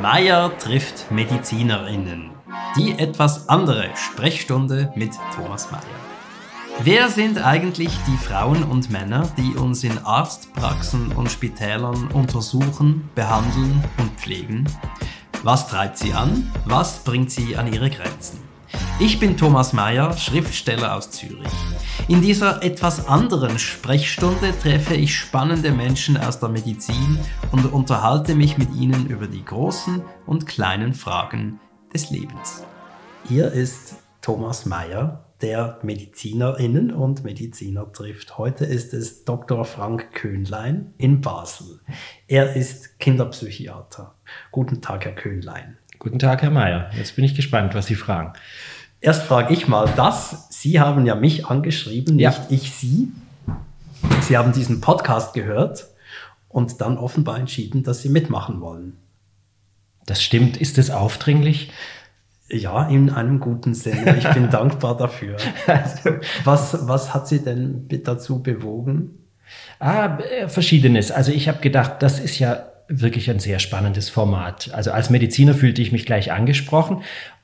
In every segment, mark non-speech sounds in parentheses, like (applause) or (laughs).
Meier trifft MedizinerInnen. Die etwas andere Sprechstunde mit Thomas Meier. Wer sind eigentlich die Frauen und Männer, die uns in Arztpraxen und Spitälern untersuchen, behandeln und pflegen? Was treibt sie an? Was bringt sie an ihre Grenzen? Ich bin Thomas Mayer, Schriftsteller aus Zürich. In dieser etwas anderen Sprechstunde treffe ich spannende Menschen aus der Medizin und unterhalte mich mit ihnen über die großen und kleinen Fragen des Lebens. Hier ist Thomas Mayer, der Medizinerinnen und Mediziner trifft. Heute ist es Dr. Frank Köhnlein in Basel. Er ist Kinderpsychiater. Guten Tag, Herr Köhnlein. Guten Tag, Herr Mayer. Jetzt bin ich gespannt, was Sie fragen. Erst frage ich mal das. Sie haben ja mich angeschrieben, nicht ja. ich Sie. Sie haben diesen Podcast gehört und dann offenbar entschieden, dass Sie mitmachen wollen. Das stimmt. Ist es aufdringlich? Ja, in einem guten Sinne. Ich bin (laughs) dankbar dafür. Also, was, was hat Sie denn dazu bewogen? Ah, äh, verschiedenes. Also ich habe gedacht, das ist ja wirklich ein sehr spannendes Format. Also als Mediziner fühlte ich mich gleich angesprochen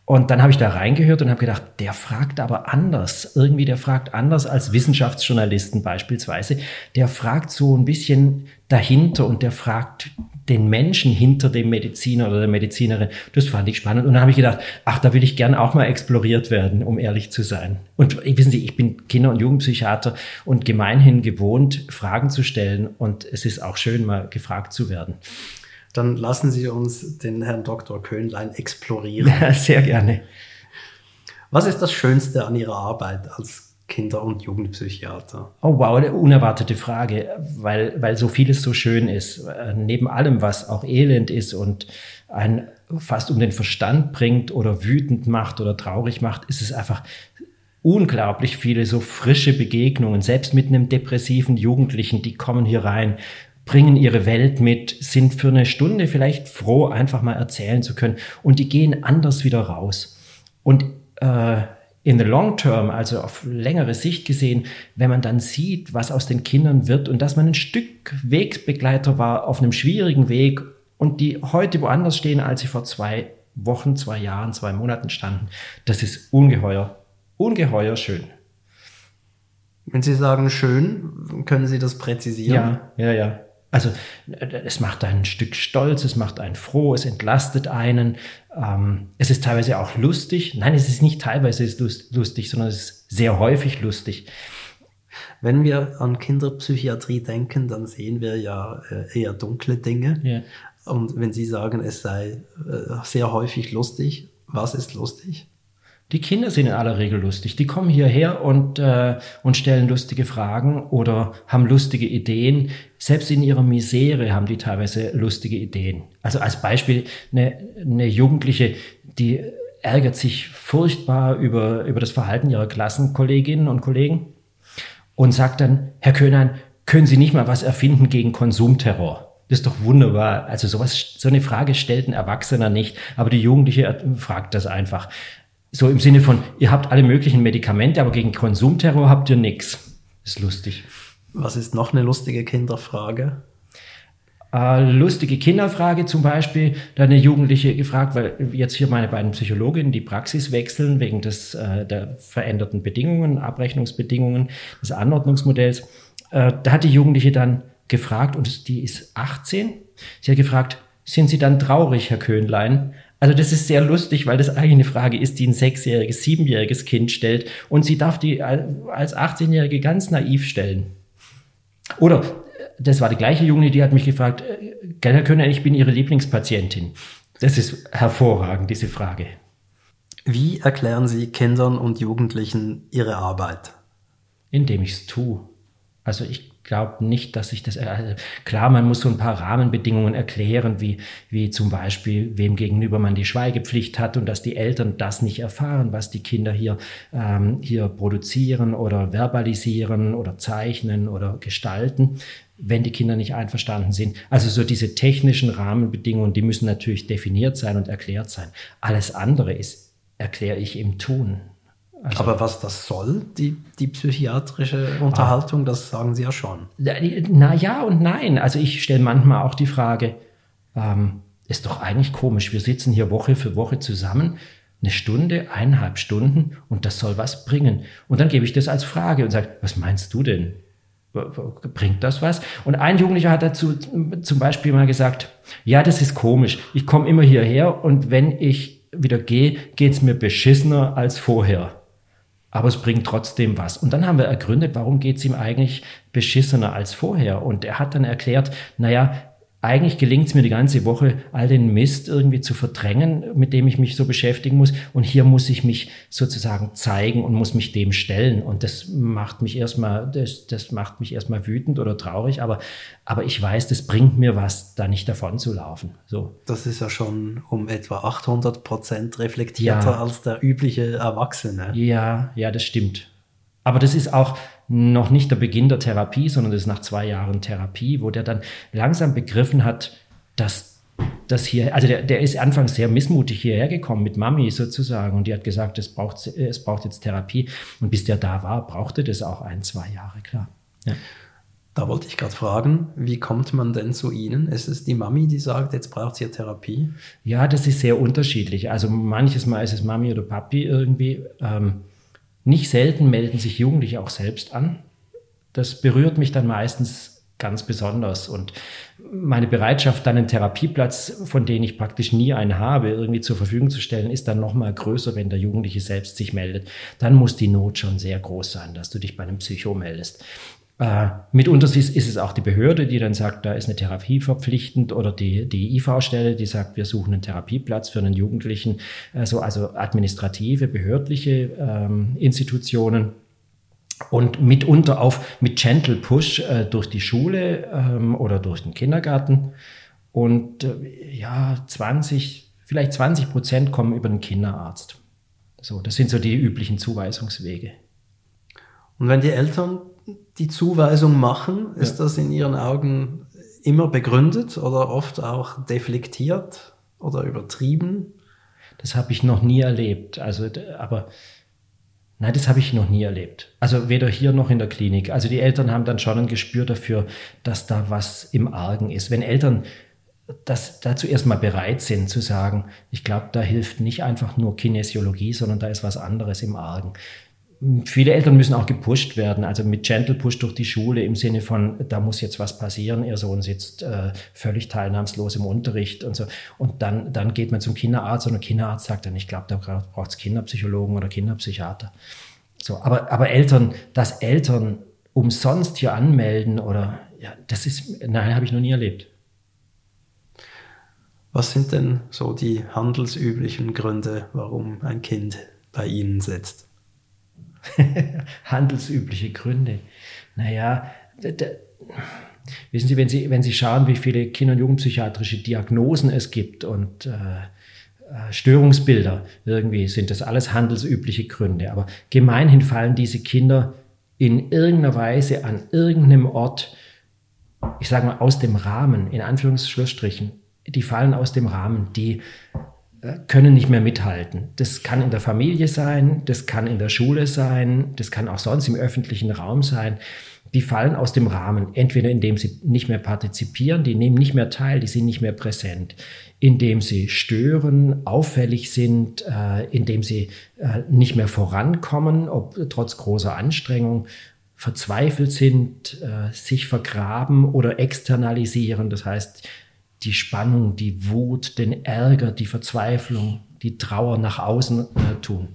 und dann habe ich da reingehört und habe gedacht, der fragt aber anders. Irgendwie, der fragt anders als Wissenschaftsjournalisten beispielsweise. Der fragt so ein bisschen dahinter und der fragt den Menschen hinter dem Mediziner oder der Medizinerin. Das fand ich spannend. Und dann habe ich gedacht, ach, da will ich gern auch mal exploriert werden, um ehrlich zu sein. Und wissen Sie, ich bin Kinder- und Jugendpsychiater und gemeinhin gewohnt, Fragen zu stellen. Und es ist auch schön, mal gefragt zu werden. Dann lassen Sie uns den Herrn Dr. Köhnlein explorieren. Ja, sehr gerne. Was ist das Schönste an Ihrer Arbeit als Kinder- und Jugendpsychiater? Oh wow, eine unerwartete Frage, weil, weil so vieles so schön ist. Neben allem, was auch elend ist und einen fast um den Verstand bringt oder wütend macht oder traurig macht, ist es einfach unglaublich viele so frische Begegnungen, selbst mit einem depressiven Jugendlichen, die kommen hier rein bringen ihre Welt mit, sind für eine Stunde vielleicht froh, einfach mal erzählen zu können und die gehen anders wieder raus. Und äh, in the long term, also auf längere Sicht gesehen, wenn man dann sieht, was aus den Kindern wird und dass man ein Stück Wegbegleiter war auf einem schwierigen Weg und die heute woanders stehen, als sie vor zwei Wochen, zwei Jahren, zwei Monaten standen, das ist ungeheuer, ungeheuer schön. Wenn Sie sagen schön, können Sie das präzisieren? Ja, ja, ja. Also es macht einen ein Stück stolz, es macht einen froh, es entlastet einen. Ähm, es ist teilweise auch lustig. Nein, es ist nicht teilweise ist lustig, sondern es ist sehr häufig lustig. Wenn wir an Kinderpsychiatrie denken, dann sehen wir ja äh, eher dunkle Dinge. Yeah. Und wenn Sie sagen, es sei äh, sehr häufig lustig, was ist lustig? Die Kinder sind in aller Regel lustig. Die kommen hierher und, äh, und stellen lustige Fragen oder haben lustige Ideen. Selbst in ihrer Misere haben die teilweise lustige Ideen. Also als Beispiel eine, eine Jugendliche, die ärgert sich furchtbar über, über das Verhalten ihrer Klassenkolleginnen und Kollegen und sagt dann, Herr Köhnein, können Sie nicht mal was erfinden gegen Konsumterror? Das ist doch wunderbar. Also sowas, so eine Frage stellt ein Erwachsener nicht, aber die Jugendliche fragt das einfach. So im Sinne von, ihr habt alle möglichen Medikamente, aber gegen Konsumterror habt ihr nichts. Ist lustig. Was ist noch eine lustige Kinderfrage? Äh, lustige Kinderfrage zum Beispiel, da eine Jugendliche gefragt, weil jetzt hier meine beiden Psychologinnen die Praxis wechseln wegen des, äh, der veränderten Bedingungen, Abrechnungsbedingungen des Anordnungsmodells. Äh, da hat die Jugendliche dann gefragt, und die ist 18, sie hat gefragt, sind Sie dann traurig, Herr Köhnlein? Also das ist sehr lustig, weil das eigentlich eine Frage ist, die ein sechsjähriges, siebenjähriges Kind stellt und sie darf die als 18-Jährige ganz naiv stellen. Oder das war die gleiche Junge, die hat mich gefragt, äh, gell, Herr Könner, ich bin Ihre Lieblingspatientin. Das ist hervorragend, diese Frage. Wie erklären Sie Kindern und Jugendlichen ihre Arbeit? Indem ich es tue. Also ich glaube nicht, dass ich das, äh, klar, man muss so ein paar Rahmenbedingungen erklären, wie, wie zum Beispiel, wem gegenüber man die Schweigepflicht hat und dass die Eltern das nicht erfahren, was die Kinder hier, ähm, hier produzieren oder verbalisieren oder zeichnen oder gestalten wenn die Kinder nicht einverstanden sind. Also so diese technischen Rahmenbedingungen, die müssen natürlich definiert sein und erklärt sein. Alles andere ist, erkläre ich im Tun. Also, Aber was das soll, die, die psychiatrische Unterhaltung, ah, das sagen Sie ja schon. Na ja und nein. Also ich stelle manchmal auch die Frage, ähm, ist doch eigentlich komisch. Wir sitzen hier Woche für Woche zusammen, eine Stunde, eineinhalb Stunden und das soll was bringen. Und dann gebe ich das als Frage und sage, was meinst du denn? Bringt das was? Und ein Jugendlicher hat dazu zum Beispiel mal gesagt, ja, das ist komisch. Ich komme immer hierher und wenn ich wieder gehe, geht's mir beschissener als vorher aber es bringt trotzdem was. Und dann haben wir ergründet, warum geht's ihm eigentlich beschissener als vorher. Und er hat dann erklärt, naja, eigentlich gelingt es mir die ganze Woche, all den Mist irgendwie zu verdrängen, mit dem ich mich so beschäftigen muss. Und hier muss ich mich sozusagen zeigen und muss mich dem stellen. Und das macht mich erstmal, das, das macht mich erstmal wütend oder traurig. Aber, aber ich weiß, das bringt mir was, da nicht davon zu laufen. So. Das ist ja schon um etwa 800 Prozent reflektierter ja. als der übliche Erwachsene. Ja, ja, das stimmt. Aber das ist auch, noch nicht der Beginn der Therapie, sondern das ist nach zwei Jahren Therapie, wo der dann langsam begriffen hat, dass das hier, also der, der ist anfangs sehr missmutig hierher gekommen mit Mami sozusagen und die hat gesagt, es braucht, es braucht jetzt Therapie und bis der da war, brauchte das auch ein, zwei Jahre, klar. Ja. Da wollte ich gerade fragen, wie kommt man denn zu Ihnen? Ist es die Mami, die sagt, jetzt braucht sie Therapie? Ja, das ist sehr unterschiedlich. Also manches Mal ist es Mami oder Papi irgendwie. Ähm, nicht selten melden sich Jugendliche auch selbst an. Das berührt mich dann meistens ganz besonders. Und meine Bereitschaft, dann einen Therapieplatz, von dem ich praktisch nie einen habe, irgendwie zur Verfügung zu stellen, ist dann nochmal größer, wenn der Jugendliche selbst sich meldet. Dann muss die Not schon sehr groß sein, dass du dich bei einem Psycho meldest. Äh, mitunter ist, ist, es auch die Behörde, die dann sagt, da ist eine Therapie verpflichtend oder die, die IV-Stelle, die sagt, wir suchen einen Therapieplatz für einen Jugendlichen, also, also administrative, behördliche ähm, Institutionen. Und mitunter auf mit Gentle Push äh, durch die Schule ähm, oder durch den Kindergarten. Und äh, ja, 20, vielleicht 20 Prozent kommen über den Kinderarzt. So, das sind so die üblichen Zuweisungswege. Und wenn die Eltern die Zuweisung machen? Ist ja. das in Ihren Augen immer begründet oder oft auch deflektiert oder übertrieben? Das habe ich noch nie erlebt. Also, aber nein, das habe ich noch nie erlebt. Also weder hier noch in der Klinik. Also die Eltern haben dann schon ein Gespür dafür, dass da was im Argen ist. Wenn Eltern das dazu erstmal bereit sind zu sagen, ich glaube, da hilft nicht einfach nur Kinesiologie, sondern da ist was anderes im Argen viele Eltern müssen auch gepusht werden, also mit Gentle Push durch die Schule im Sinne von, da muss jetzt was passieren, ihr Sohn sitzt äh, völlig teilnahmslos im Unterricht und so. Und dann, dann geht man zum Kinderarzt und der Kinderarzt sagt dann, ich glaube, da braucht es Kinderpsychologen oder Kinderpsychiater. So, aber, aber Eltern, dass Eltern umsonst hier anmelden oder, ja, das ist, nein, habe ich noch nie erlebt. Was sind denn so die handelsüblichen Gründe, warum ein Kind bei Ihnen sitzt? (laughs) handelsübliche Gründe. Naja, wissen Sie wenn, Sie, wenn Sie schauen, wie viele Kinder- und Jugendpsychiatrische Diagnosen es gibt und äh, äh, Störungsbilder, irgendwie sind das alles handelsübliche Gründe. Aber gemeinhin fallen diese Kinder in irgendeiner Weise an irgendeinem Ort, ich sage mal, aus dem Rahmen, in Anführungsstrichen, die fallen aus dem Rahmen, die können nicht mehr mithalten. Das kann in der Familie sein, das kann in der Schule sein, das kann auch sonst im öffentlichen Raum sein. Die fallen aus dem Rahmen, entweder indem sie nicht mehr partizipieren, die nehmen nicht mehr teil, die sind nicht mehr präsent, indem sie stören, auffällig sind, äh, indem sie äh, nicht mehr vorankommen, ob trotz großer Anstrengung, verzweifelt sind, äh, sich vergraben oder externalisieren. Das heißt, die Spannung, die Wut, den Ärger, die Verzweiflung, die Trauer nach außen äh, tun.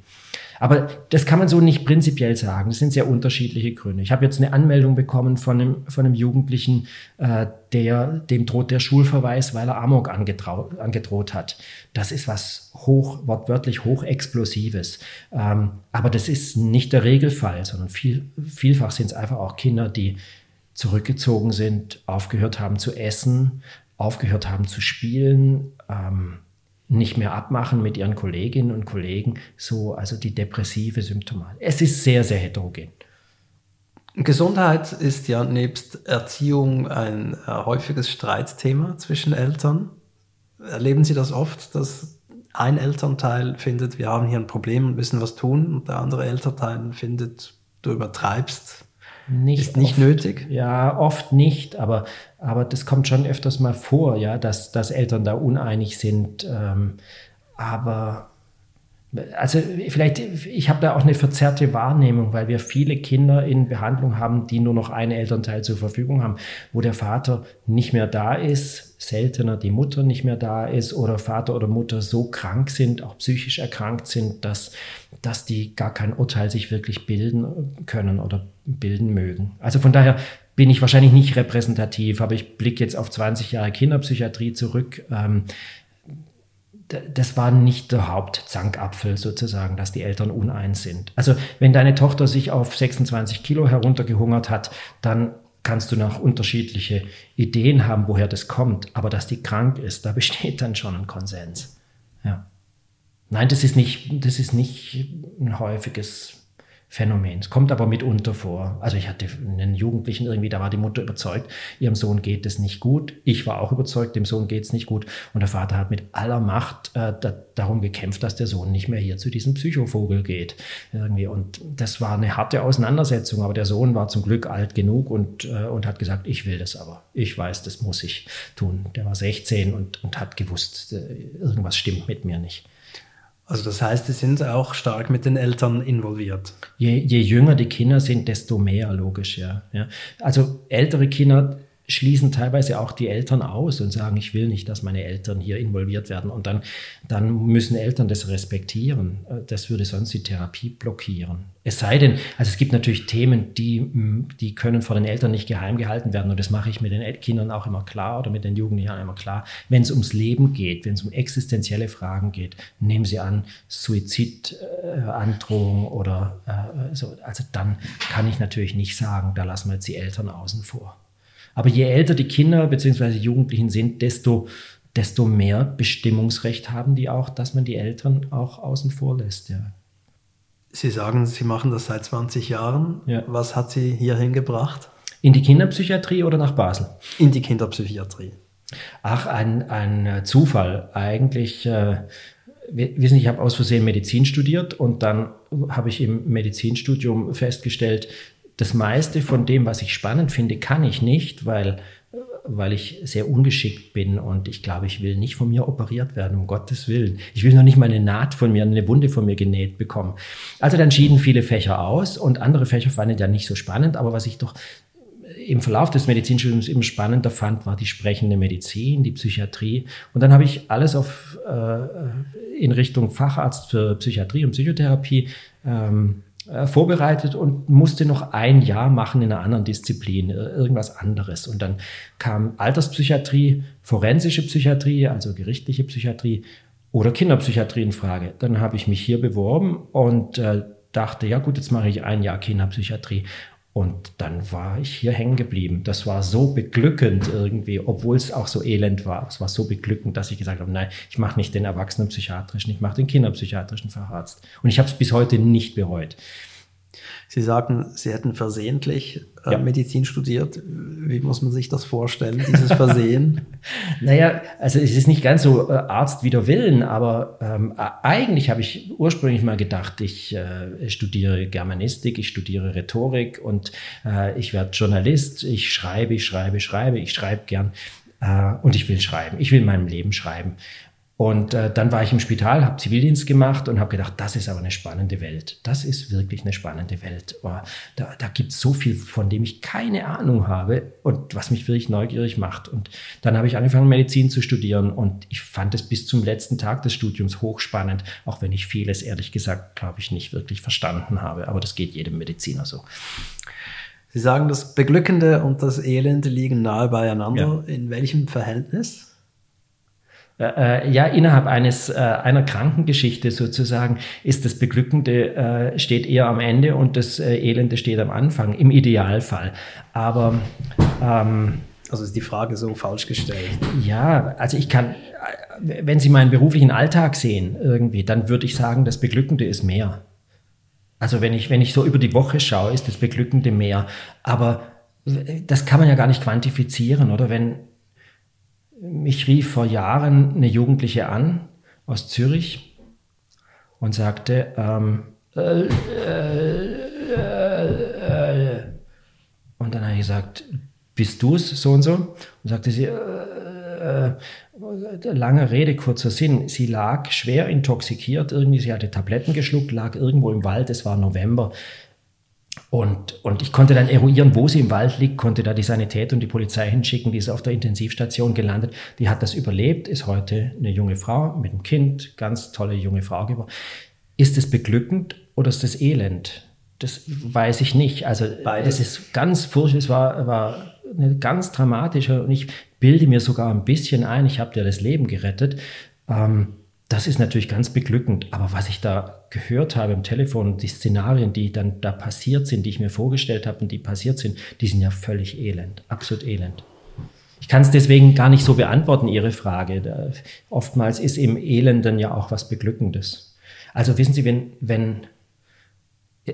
Aber das kann man so nicht prinzipiell sagen. Das sind sehr unterschiedliche Gründe. Ich habe jetzt eine Anmeldung bekommen von einem, von einem Jugendlichen, äh, der dem droht der Schulverweis, weil er Amok angedroht hat. Das ist was hoch, wortwörtlich hochexplosives. Ähm, aber das ist nicht der Regelfall, sondern viel, vielfach sind es einfach auch Kinder, die zurückgezogen sind, aufgehört haben zu essen, aufgehört haben zu spielen, ähm, nicht mehr abmachen mit ihren Kolleginnen und Kollegen, so also die depressive Symptomatik. Es ist sehr, sehr heterogen. Gesundheit ist ja nebst Erziehung ein äh, häufiges Streitthema zwischen Eltern. Erleben Sie das oft, dass ein Elternteil findet, wir haben hier ein Problem und müssen was tun und der andere Elternteil findet, du übertreibst? Nicht ist nicht oft, nötig. Ja, oft nicht, aber, aber das kommt schon öfters mal vor, ja, dass, dass Eltern da uneinig sind. Ähm, aber also vielleicht, ich habe da auch eine verzerrte Wahrnehmung, weil wir viele Kinder in Behandlung haben, die nur noch einen Elternteil zur Verfügung haben, wo der Vater nicht mehr da ist, seltener die Mutter nicht mehr da ist oder Vater oder Mutter so krank sind, auch psychisch erkrankt sind, dass, dass die gar kein Urteil sich wirklich bilden können oder bilden mögen. Also von daher bin ich wahrscheinlich nicht repräsentativ, aber ich blicke jetzt auf 20 Jahre Kinderpsychiatrie zurück. Ähm, das war nicht der Hauptzankapfel sozusagen, dass die Eltern uneins sind. Also wenn deine Tochter sich auf 26 Kilo heruntergehungert hat, dann kannst du noch unterschiedliche Ideen haben, woher das kommt. Aber dass die krank ist, da (laughs) besteht dann schon ein Konsens. Ja. Nein, das ist nicht, das ist nicht ein häufiges Phänomen. Es kommt aber mitunter vor. Also ich hatte einen Jugendlichen irgendwie, da war die Mutter überzeugt, ihrem Sohn geht es nicht gut. Ich war auch überzeugt, dem Sohn geht es nicht gut. Und der Vater hat mit aller Macht äh, da, darum gekämpft, dass der Sohn nicht mehr hier zu diesem Psychovogel geht. Irgendwie. Und das war eine harte Auseinandersetzung. Aber der Sohn war zum Glück alt genug und, äh, und hat gesagt, ich will das aber. Ich weiß, das muss ich tun. Der war 16 und, und hat gewusst, äh, irgendwas stimmt mit mir nicht. Also das heißt, sie sind auch stark mit den Eltern involviert. Je, je jünger die Kinder sind, desto mehr, logisch, ja. ja. Also ältere Kinder schließen teilweise auch die Eltern aus und sagen, ich will nicht, dass meine Eltern hier involviert werden. Und dann, dann müssen Eltern das respektieren. Das würde sonst die Therapie blockieren. Es sei denn, also es gibt natürlich Themen, die, die können vor den Eltern nicht geheim gehalten werden. Und das mache ich mit den Kindern auch immer klar oder mit den Jugendlichen immer klar. Wenn es ums Leben geht, wenn es um existenzielle Fragen geht, nehmen Sie an, Suizidandrohung äh, oder äh, so. Also dann kann ich natürlich nicht sagen, da lassen wir jetzt die Eltern außen vor. Aber je älter die Kinder bzw. Jugendlichen sind, desto, desto mehr Bestimmungsrecht haben die auch, dass man die Eltern auch außen vor lässt. Ja. Sie sagen, Sie machen das seit 20 Jahren. Ja. Was hat Sie hierhin gebracht? In die Kinderpsychiatrie oder nach Basel? In die Kinderpsychiatrie. Ach, ein, ein Zufall. Eigentlich, äh, wissen Sie, ich habe aus Versehen Medizin studiert und dann habe ich im Medizinstudium festgestellt, das meiste von dem, was ich spannend finde, kann ich nicht, weil, weil ich sehr ungeschickt bin und ich glaube, ich will nicht von mir operiert werden, um Gottes Willen. Ich will noch nicht mal eine Naht von mir, eine Wunde von mir genäht bekommen. Also dann schieden viele Fächer aus und andere Fächer fanden ja nicht so spannend, aber was ich doch im Verlauf des Medizinstudiums immer spannender fand, war die sprechende Medizin, die Psychiatrie. Und dann habe ich alles auf, äh, in Richtung Facharzt für Psychiatrie und Psychotherapie ähm, äh, vorbereitet und musste noch ein Jahr machen in einer anderen Disziplin, äh, irgendwas anderes. Und dann kam Alterspsychiatrie, forensische Psychiatrie, also gerichtliche Psychiatrie oder Kinderpsychiatrie in Frage. Dann habe ich mich hier beworben und äh, dachte, ja gut, jetzt mache ich ein Jahr Kinderpsychiatrie. Und dann war ich hier hängen geblieben. Das war so beglückend irgendwie, obwohl es auch so elend war. Es war so beglückend, dass ich gesagt habe, nein, ich mache nicht den Erwachsenenpsychiatrischen, ich mache den Kinderpsychiatrischen Facharzt. Und ich habe es bis heute nicht bereut. Sie sagten, Sie hätten versehentlich äh, ja. Medizin studiert. Wie muss man sich das vorstellen, dieses Versehen? (laughs) naja, also es ist nicht ganz so äh, Arzt wider Willen, aber ähm, eigentlich habe ich ursprünglich mal gedacht, ich äh, studiere Germanistik, ich studiere Rhetorik und äh, ich werde Journalist. Ich schreibe, ich schreibe, schreibe, ich schreibe gern äh, und ich will schreiben. Ich will in meinem Leben schreiben. Und äh, dann war ich im Spital, habe Zivildienst gemacht und habe gedacht, das ist aber eine spannende Welt. Das ist wirklich eine spannende Welt. Oh, da da gibt es so viel, von dem ich keine Ahnung habe und was mich wirklich neugierig macht. Und dann habe ich angefangen, Medizin zu studieren und ich fand es bis zum letzten Tag des Studiums hochspannend, auch wenn ich vieles, ehrlich gesagt, glaube ich, nicht wirklich verstanden habe. Aber das geht jedem Mediziner so. Sie sagen, das Beglückende und das Elende liegen nahe beieinander. Ja. In welchem Verhältnis? Äh, äh, ja, innerhalb eines äh, einer Krankengeschichte sozusagen ist das Beglückende äh, steht eher am Ende und das Elende steht am Anfang, im Idealfall. Aber ähm, also ist die Frage so falsch gestellt. Ja, also ich kann, wenn Sie meinen beruflichen Alltag sehen irgendwie, dann würde ich sagen, das Beglückende ist mehr. Also wenn ich, wenn ich so über die Woche schaue, ist das Beglückende mehr. Aber das kann man ja gar nicht quantifizieren, oder? Wenn, mich rief vor Jahren eine Jugendliche an aus Zürich und sagte, ähm, äh, äh, äh, Und dann habe ich gesagt, bist du es so und so? Und sagte sie, äh, äh, lange Rede, kurzer Sinn. Sie lag schwer intoxikiert, irgendwie, sie hatte Tabletten geschluckt, lag irgendwo im Wald, es war November. Und, und ich konnte dann eruieren, wo sie im Wald liegt, konnte da die Sanität und die Polizei hinschicken, die ist auf der Intensivstation gelandet. Die hat das überlebt, ist heute eine junge Frau mit einem Kind, ganz tolle junge Frau geworden. Ist es beglückend oder ist es elend? Das weiß ich nicht. Also Beides. es ist ganz furchtbar, es war, war eine ganz dramatische und ich bilde mir sogar ein bisschen ein, ich habe dir das Leben gerettet. Ähm, das ist natürlich ganz beglückend. Aber was ich da gehört habe im Telefon, die Szenarien, die dann da passiert sind, die ich mir vorgestellt habe und die passiert sind, die sind ja völlig elend, absolut elend. Ich kann es deswegen gar nicht so beantworten, Ihre Frage. Da, oftmals ist im Elenden ja auch was Beglückendes. Also wissen Sie, wenn, wenn, (laughs)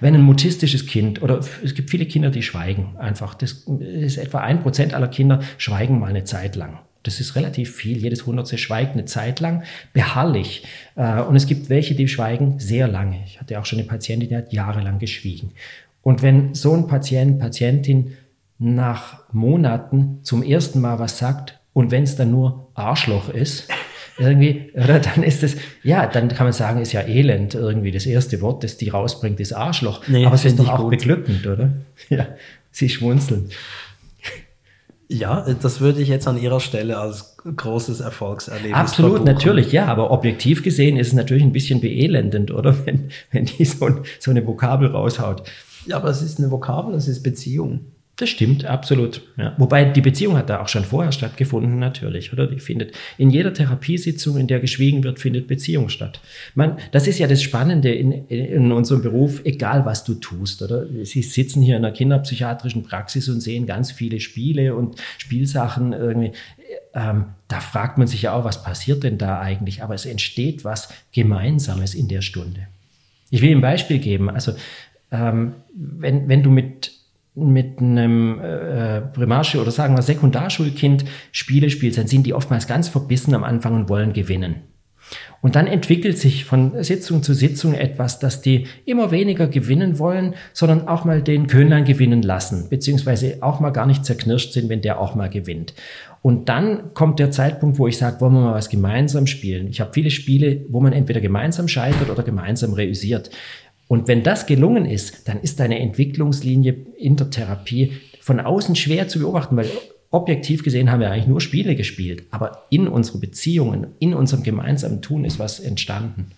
wenn ein mutistisches Kind, oder es gibt viele Kinder, die schweigen einfach, das ist etwa ein Prozent aller Kinder schweigen mal eine Zeit lang. Das ist relativ viel. Jedes Hundertste schweigt eine Zeit lang, beharrlich. Äh, und es gibt welche, die schweigen sehr lange. Ich hatte auch schon eine Patientin, die hat jahrelang geschwiegen. Und wenn so ein Patient, Patientin nach Monaten zum ersten Mal was sagt und wenn es dann nur Arschloch ist, (laughs) irgendwie, oder dann ist es, ja, dann kann man sagen, ist ja elend irgendwie. Das erste Wort, das die rausbringt, ist Arschloch. Nee, Aber es ist doch auch gut. beglückend, oder? (laughs) Ja, sie schmunzeln. Ja, das würde ich jetzt an Ihrer Stelle als großes Erfolgserlebnis Absolut, verbuchen. natürlich, ja, aber objektiv gesehen ist es natürlich ein bisschen beelendend, oder? (laughs) Wenn, wenn die so, so eine Vokabel raushaut. Ja, aber es ist eine Vokabel, es ist Beziehung. Das stimmt, absolut. Ja. Wobei die Beziehung hat da auch schon vorher stattgefunden, natürlich, oder? Die findet in jeder Therapiesitzung, in der geschwiegen wird, findet Beziehung statt. Man, das ist ja das Spannende in, in unserem Beruf, egal was du tust, oder? Sie sitzen hier in einer kinderpsychiatrischen Praxis und sehen ganz viele Spiele und Spielsachen irgendwie. Ähm, da fragt man sich ja auch, was passiert denn da eigentlich? Aber es entsteht was Gemeinsames in der Stunde. Ich will ein Beispiel geben. Also, ähm, wenn, wenn du mit mit einem äh, Primarschul- oder sagen wir Sekundarschulkind Spiele spielst, dann sind die oftmals ganz verbissen am Anfang und wollen gewinnen. Und dann entwickelt sich von Sitzung zu Sitzung etwas, dass die immer weniger gewinnen wollen, sondern auch mal den Könlein gewinnen lassen, beziehungsweise auch mal gar nicht zerknirscht sind, wenn der auch mal gewinnt. Und dann kommt der Zeitpunkt, wo ich sage, wollen wir mal was gemeinsam spielen. Ich habe viele Spiele, wo man entweder gemeinsam scheitert oder gemeinsam reüssiert. Und wenn das gelungen ist, dann ist deine Entwicklungslinie in der Therapie von außen schwer zu beobachten, weil objektiv gesehen haben wir eigentlich nur Spiele gespielt, aber in unseren Beziehungen, in unserem gemeinsamen Tun ist was entstanden.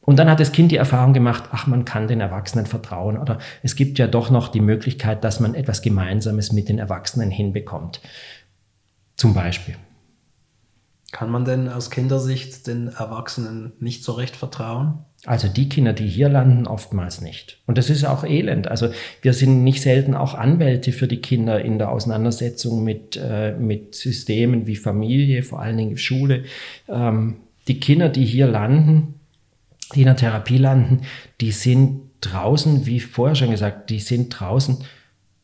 Und dann hat das Kind die Erfahrung gemacht, ach, man kann den Erwachsenen vertrauen oder es gibt ja doch noch die Möglichkeit, dass man etwas Gemeinsames mit den Erwachsenen hinbekommt. Zum Beispiel. Kann man denn aus Kindersicht den Erwachsenen nicht so recht vertrauen? Also die Kinder, die hier landen, oftmals nicht. Und das ist auch elend. Also wir sind nicht selten auch Anwälte für die Kinder in der Auseinandersetzung mit, äh, mit Systemen wie Familie, vor allen Dingen Schule. Ähm, die Kinder, die hier landen, die in der Therapie landen, die sind draußen, wie vorher schon gesagt, die sind draußen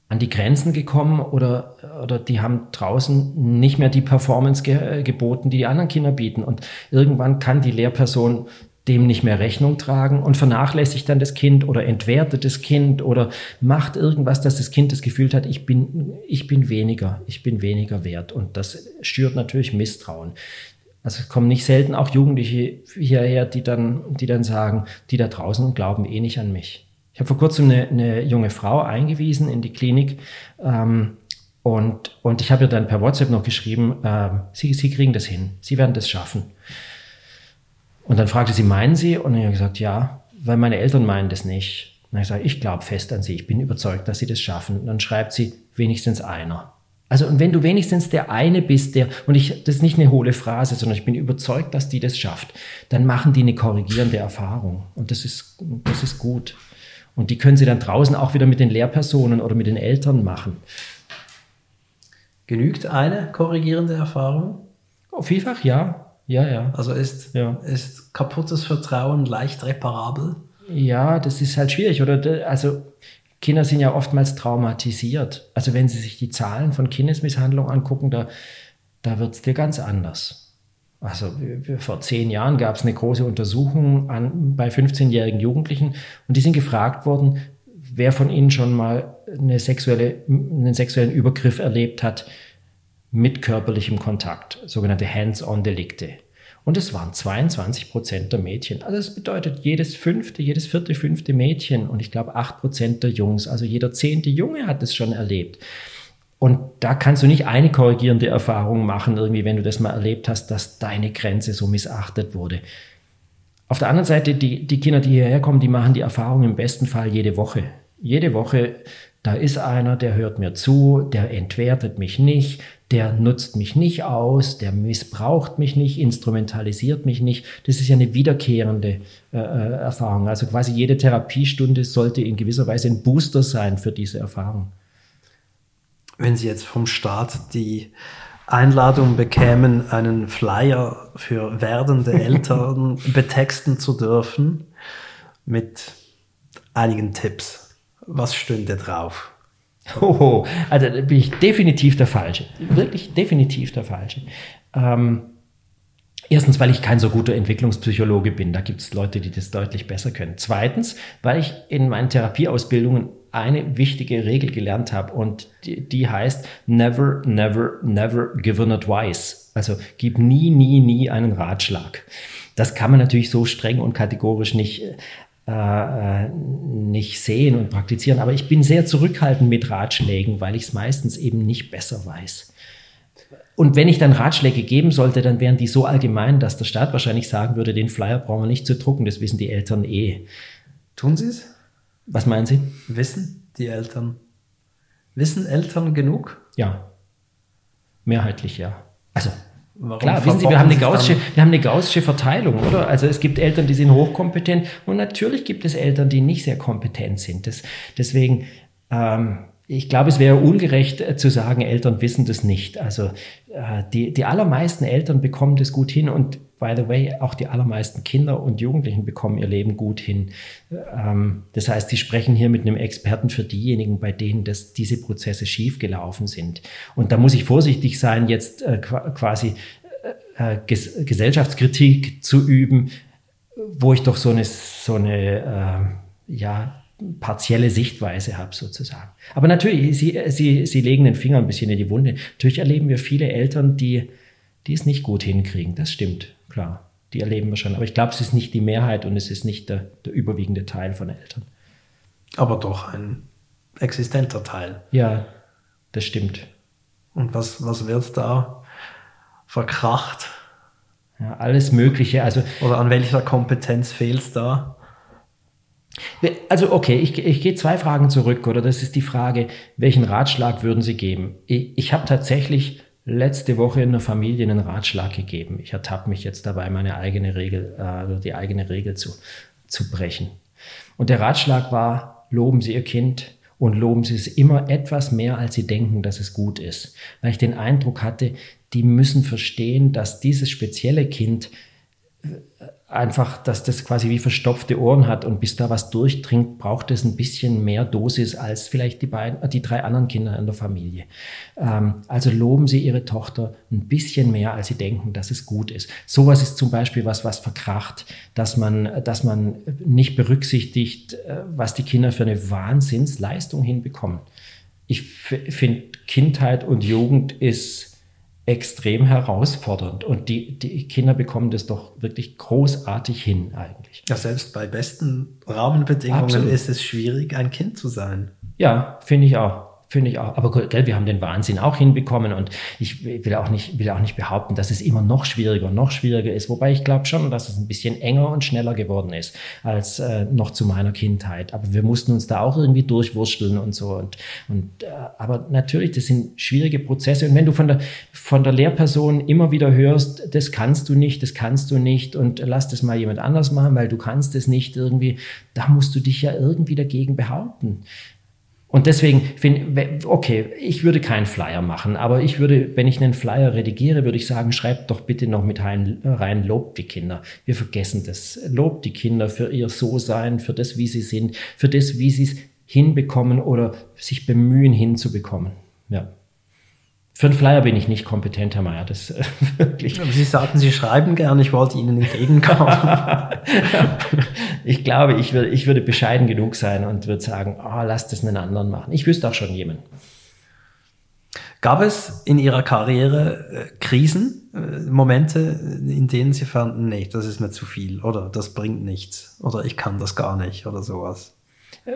an die Grenzen gekommen oder, oder die haben draußen nicht mehr die Performance ge geboten, die die anderen Kinder bieten. Und irgendwann kann die Lehrperson dem nicht mehr Rechnung tragen und vernachlässigt dann das Kind oder entwertet das Kind oder macht irgendwas, dass das Kind das Gefühl hat, ich bin, ich bin weniger, ich bin weniger wert. Und das schürt natürlich Misstrauen. Also kommen nicht selten auch Jugendliche hierher, die dann, die dann sagen, die da draußen glauben eh nicht an mich. Ich habe vor kurzem eine, eine, junge Frau eingewiesen in die Klinik ähm, und, und ich habe ihr dann per WhatsApp noch geschrieben, äh, sie, sie kriegen das hin, sie werden das schaffen. Und dann fragte sie, meinen Sie? Und ich habe gesagt, ja, weil meine Eltern meinen das nicht. Und ich sage, ich glaube fest an Sie, ich bin überzeugt, dass Sie das schaffen. Und dann schreibt sie, wenigstens einer. Also, und wenn du wenigstens der eine bist, der, und ich, das ist nicht eine hohle Phrase, sondern ich bin überzeugt, dass die das schafft, dann machen die eine korrigierende Erfahrung. Und das ist, das ist gut. Und die können sie dann draußen auch wieder mit den Lehrpersonen oder mit den Eltern machen. Genügt eine korrigierende Erfahrung? Oh, vielfach ja. Ja, ja. Also ist, ja. ist kaputtes Vertrauen leicht reparabel? Ja, das ist halt schwierig, oder? Also Kinder sind ja oftmals traumatisiert. Also wenn Sie sich die Zahlen von Kindesmisshandlung angucken, da, da wird es dir ganz anders. Also vor zehn Jahren gab es eine große Untersuchung an, bei 15-jährigen Jugendlichen und die sind gefragt worden, wer von Ihnen schon mal eine sexuelle, einen sexuellen Übergriff erlebt hat mit körperlichem Kontakt, sogenannte Hands-on-Delikte. Und es waren 22 Prozent der Mädchen. Also das bedeutet jedes fünfte, jedes vierte, fünfte Mädchen und ich glaube acht Prozent der Jungs. Also jeder zehnte Junge hat es schon erlebt. Und da kannst du nicht eine korrigierende Erfahrung machen, irgendwie, wenn du das mal erlebt hast, dass deine Grenze so missachtet wurde. Auf der anderen Seite, die, die Kinder, die hierher kommen, die machen die Erfahrung im besten Fall jede Woche. Jede Woche, da ist einer, der hört mir zu, der entwertet mich nicht, der nutzt mich nicht aus, der missbraucht mich nicht, instrumentalisiert mich nicht. Das ist ja eine wiederkehrende äh, äh, Erfahrung. Also quasi jede Therapiestunde sollte in gewisser Weise ein Booster sein für diese Erfahrung. Wenn Sie jetzt vom Staat die Einladung bekämen, einen Flyer für werdende (laughs) Eltern betexten zu dürfen mit einigen Tipps, was stünde drauf? (laughs) Oh, also da bin ich definitiv der Falsche. Wirklich definitiv der Falsche. Ähm, erstens, weil ich kein so guter Entwicklungspsychologe bin. Da gibt es Leute, die das deutlich besser können. Zweitens, weil ich in meinen Therapieausbildungen eine wichtige Regel gelernt habe und die, die heißt never, never, never give an advice. Also gib nie, nie, nie einen Ratschlag. Das kann man natürlich so streng und kategorisch nicht äh, nicht sehen und praktizieren. Aber ich bin sehr zurückhaltend mit Ratschlägen, weil ich es meistens eben nicht besser weiß. Und wenn ich dann Ratschläge geben sollte, dann wären die so allgemein, dass der Staat wahrscheinlich sagen würde, den Flyer brauchen wir nicht zu drucken, das wissen die Eltern eh. Tun sie es? Was meinen Sie? Wissen die Eltern? Wissen Eltern genug? Ja. Mehrheitlich ja. Also Warum Klar, wissen Sie, wir haben, eine gaussische, wir haben eine gaussische Verteilung, oder? Also es gibt Eltern, die sind hochkompetent und natürlich gibt es Eltern, die nicht sehr kompetent sind. Das, deswegen, ähm, ich glaube, es wäre ungerecht äh, zu sagen, Eltern wissen das nicht. Also äh, die, die allermeisten Eltern bekommen das gut hin und by the way, auch die allermeisten Kinder und Jugendlichen bekommen ihr Leben gut hin. Ähm, das heißt, sie sprechen hier mit einem Experten für diejenigen, bei denen das, diese Prozesse schiefgelaufen sind. Und da muss ich vorsichtig sein, jetzt äh, quasi äh, äh, Ges Gesellschaftskritik zu üben, wo ich doch so eine, so eine äh, ja, partielle Sichtweise habe sozusagen. Aber natürlich, sie, sie, sie legen den Finger ein bisschen in die Wunde. Natürlich erleben wir viele Eltern, die, die es nicht gut hinkriegen. Das stimmt klar, die erleben wir schon. Aber ich glaube, es ist nicht die Mehrheit und es ist nicht der, der überwiegende Teil von Eltern. Aber doch ein existenter Teil. Ja, das stimmt. Und was, was wird da verkracht? Ja, alles Mögliche. Also, Oder an welcher Kompetenz fehlt es da? Also okay, ich, ich gehe zwei Fragen zurück, oder das ist die Frage, welchen Ratschlag würden Sie geben? Ich, ich habe tatsächlich letzte Woche in der Familie einen Ratschlag gegeben. Ich ertappe mich jetzt dabei, meine eigene Regel, äh, die eigene Regel zu, zu brechen. Und der Ratschlag war, loben Sie Ihr Kind und loben Sie es immer etwas mehr, als Sie denken, dass es gut ist. Weil ich den Eindruck hatte, die müssen verstehen, dass dieses spezielle Kind äh, einfach, dass das quasi wie verstopfte Ohren hat und bis da was durchdringt, braucht es ein bisschen mehr Dosis als vielleicht die beiden, äh, die drei anderen Kinder in der Familie. Ähm, also loben Sie Ihre Tochter ein bisschen mehr, als Sie denken, dass es gut ist. Sowas ist zum Beispiel was, was verkracht, dass man, dass man nicht berücksichtigt, äh, was die Kinder für eine Wahnsinnsleistung hinbekommen. Ich finde, Kindheit und Jugend ist extrem herausfordernd. Und die, die Kinder bekommen das doch wirklich großartig hin eigentlich. Ja, selbst bei besten Rahmenbedingungen Absolut. ist es schwierig, ein Kind zu sein. Ja, finde ich auch. Finde ich auch. Aber gell, wir haben den Wahnsinn auch hinbekommen und ich will auch nicht, will auch nicht behaupten, dass es immer noch schwieriger, noch schwieriger ist. Wobei ich glaube schon, dass es ein bisschen enger und schneller geworden ist als äh, noch zu meiner Kindheit. Aber wir mussten uns da auch irgendwie durchwurschteln und so. Und, und äh, aber natürlich, das sind schwierige Prozesse. Und wenn du von der, von der Lehrperson immer wieder hörst, das kannst du nicht, das kannst du nicht und lass das mal jemand anders machen, weil du kannst es nicht irgendwie, da musst du dich ja irgendwie dagegen behaupten. Und deswegen finde okay, ich würde keinen Flyer machen, aber ich würde, wenn ich einen Flyer redigiere, würde ich sagen, schreibt doch bitte noch mit rein, rein lobt die Kinder. Wir vergessen das. Lobt die Kinder für ihr So-Sein, für das, wie sie sind, für das, wie sie es hinbekommen oder sich bemühen hinzubekommen. Ja. Für einen Flyer bin ich nicht kompetent, Herr Mayer, das äh, (laughs) wirklich. Aber Sie sagten, Sie schreiben gern, ich wollte Ihnen entgegenkommen. (laughs) ich glaube, ich würde, ich würde bescheiden genug sein und würde sagen, oh, lass das einen anderen machen. Ich wüsste auch schon jemanden. Gab es in Ihrer Karriere äh, Krisen, äh, Momente, in denen Sie fanden, nee, das ist mir zu viel oder das bringt nichts oder ich kann das gar nicht oder sowas?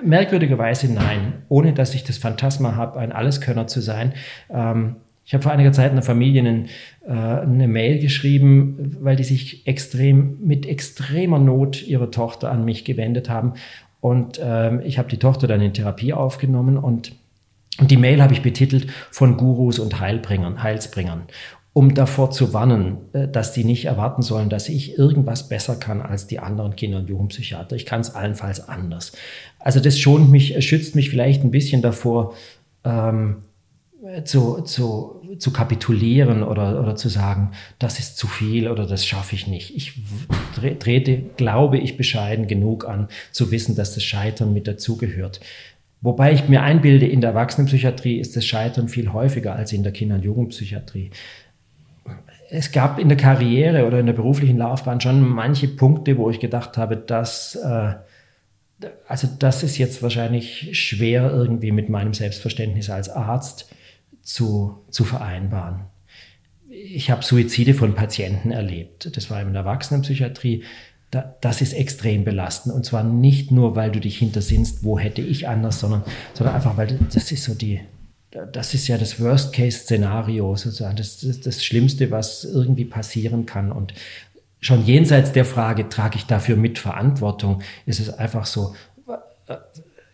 Merkwürdigerweise nein, ohne dass ich das Phantasma habe, ein Alleskönner zu sein. Ähm, ich habe vor einiger Zeit einer Familie einen, äh, eine Mail geschrieben, weil die sich extrem mit extremer Not ihrer Tochter an mich gewendet haben. Und ähm, ich habe die Tochter dann in Therapie aufgenommen und, und die Mail habe ich betitelt von Gurus und Heilbringern, Heilsbringern um davor zu warnen, äh, dass die nicht erwarten sollen, dass ich irgendwas besser kann als die anderen Kinder- und Jugendpsychiater. Ich kann es allenfalls anders. Also das schont mich, schützt mich vielleicht ein bisschen davor, ähm, zu, zu, zu kapitulieren oder, oder zu sagen, das ist zu viel oder das schaffe ich nicht. Ich trete, glaube ich, bescheiden genug an, zu wissen, dass das Scheitern mit dazugehört. Wobei ich mir einbilde, in der Erwachsenenpsychiatrie ist das Scheitern viel häufiger als in der Kinder- und Jugendpsychiatrie. Es gab in der Karriere oder in der beruflichen Laufbahn schon manche Punkte, wo ich gedacht habe, dass äh, also das ist jetzt wahrscheinlich schwer irgendwie mit meinem Selbstverständnis als Arzt zu, zu vereinbaren. Ich habe Suizide von Patienten erlebt. Das war in der Erwachsenenpsychiatrie. Da, das ist extrem belastend. Und zwar nicht nur, weil du dich hintersinnst, wo hätte ich anders, sondern, sondern einfach, weil das ist so die, das ist ja das Worst-Case-Szenario, sozusagen, das, das, das Schlimmste, was irgendwie passieren kann. Und schon jenseits der Frage, trage ich dafür mit Verantwortung, ist es einfach so, äh,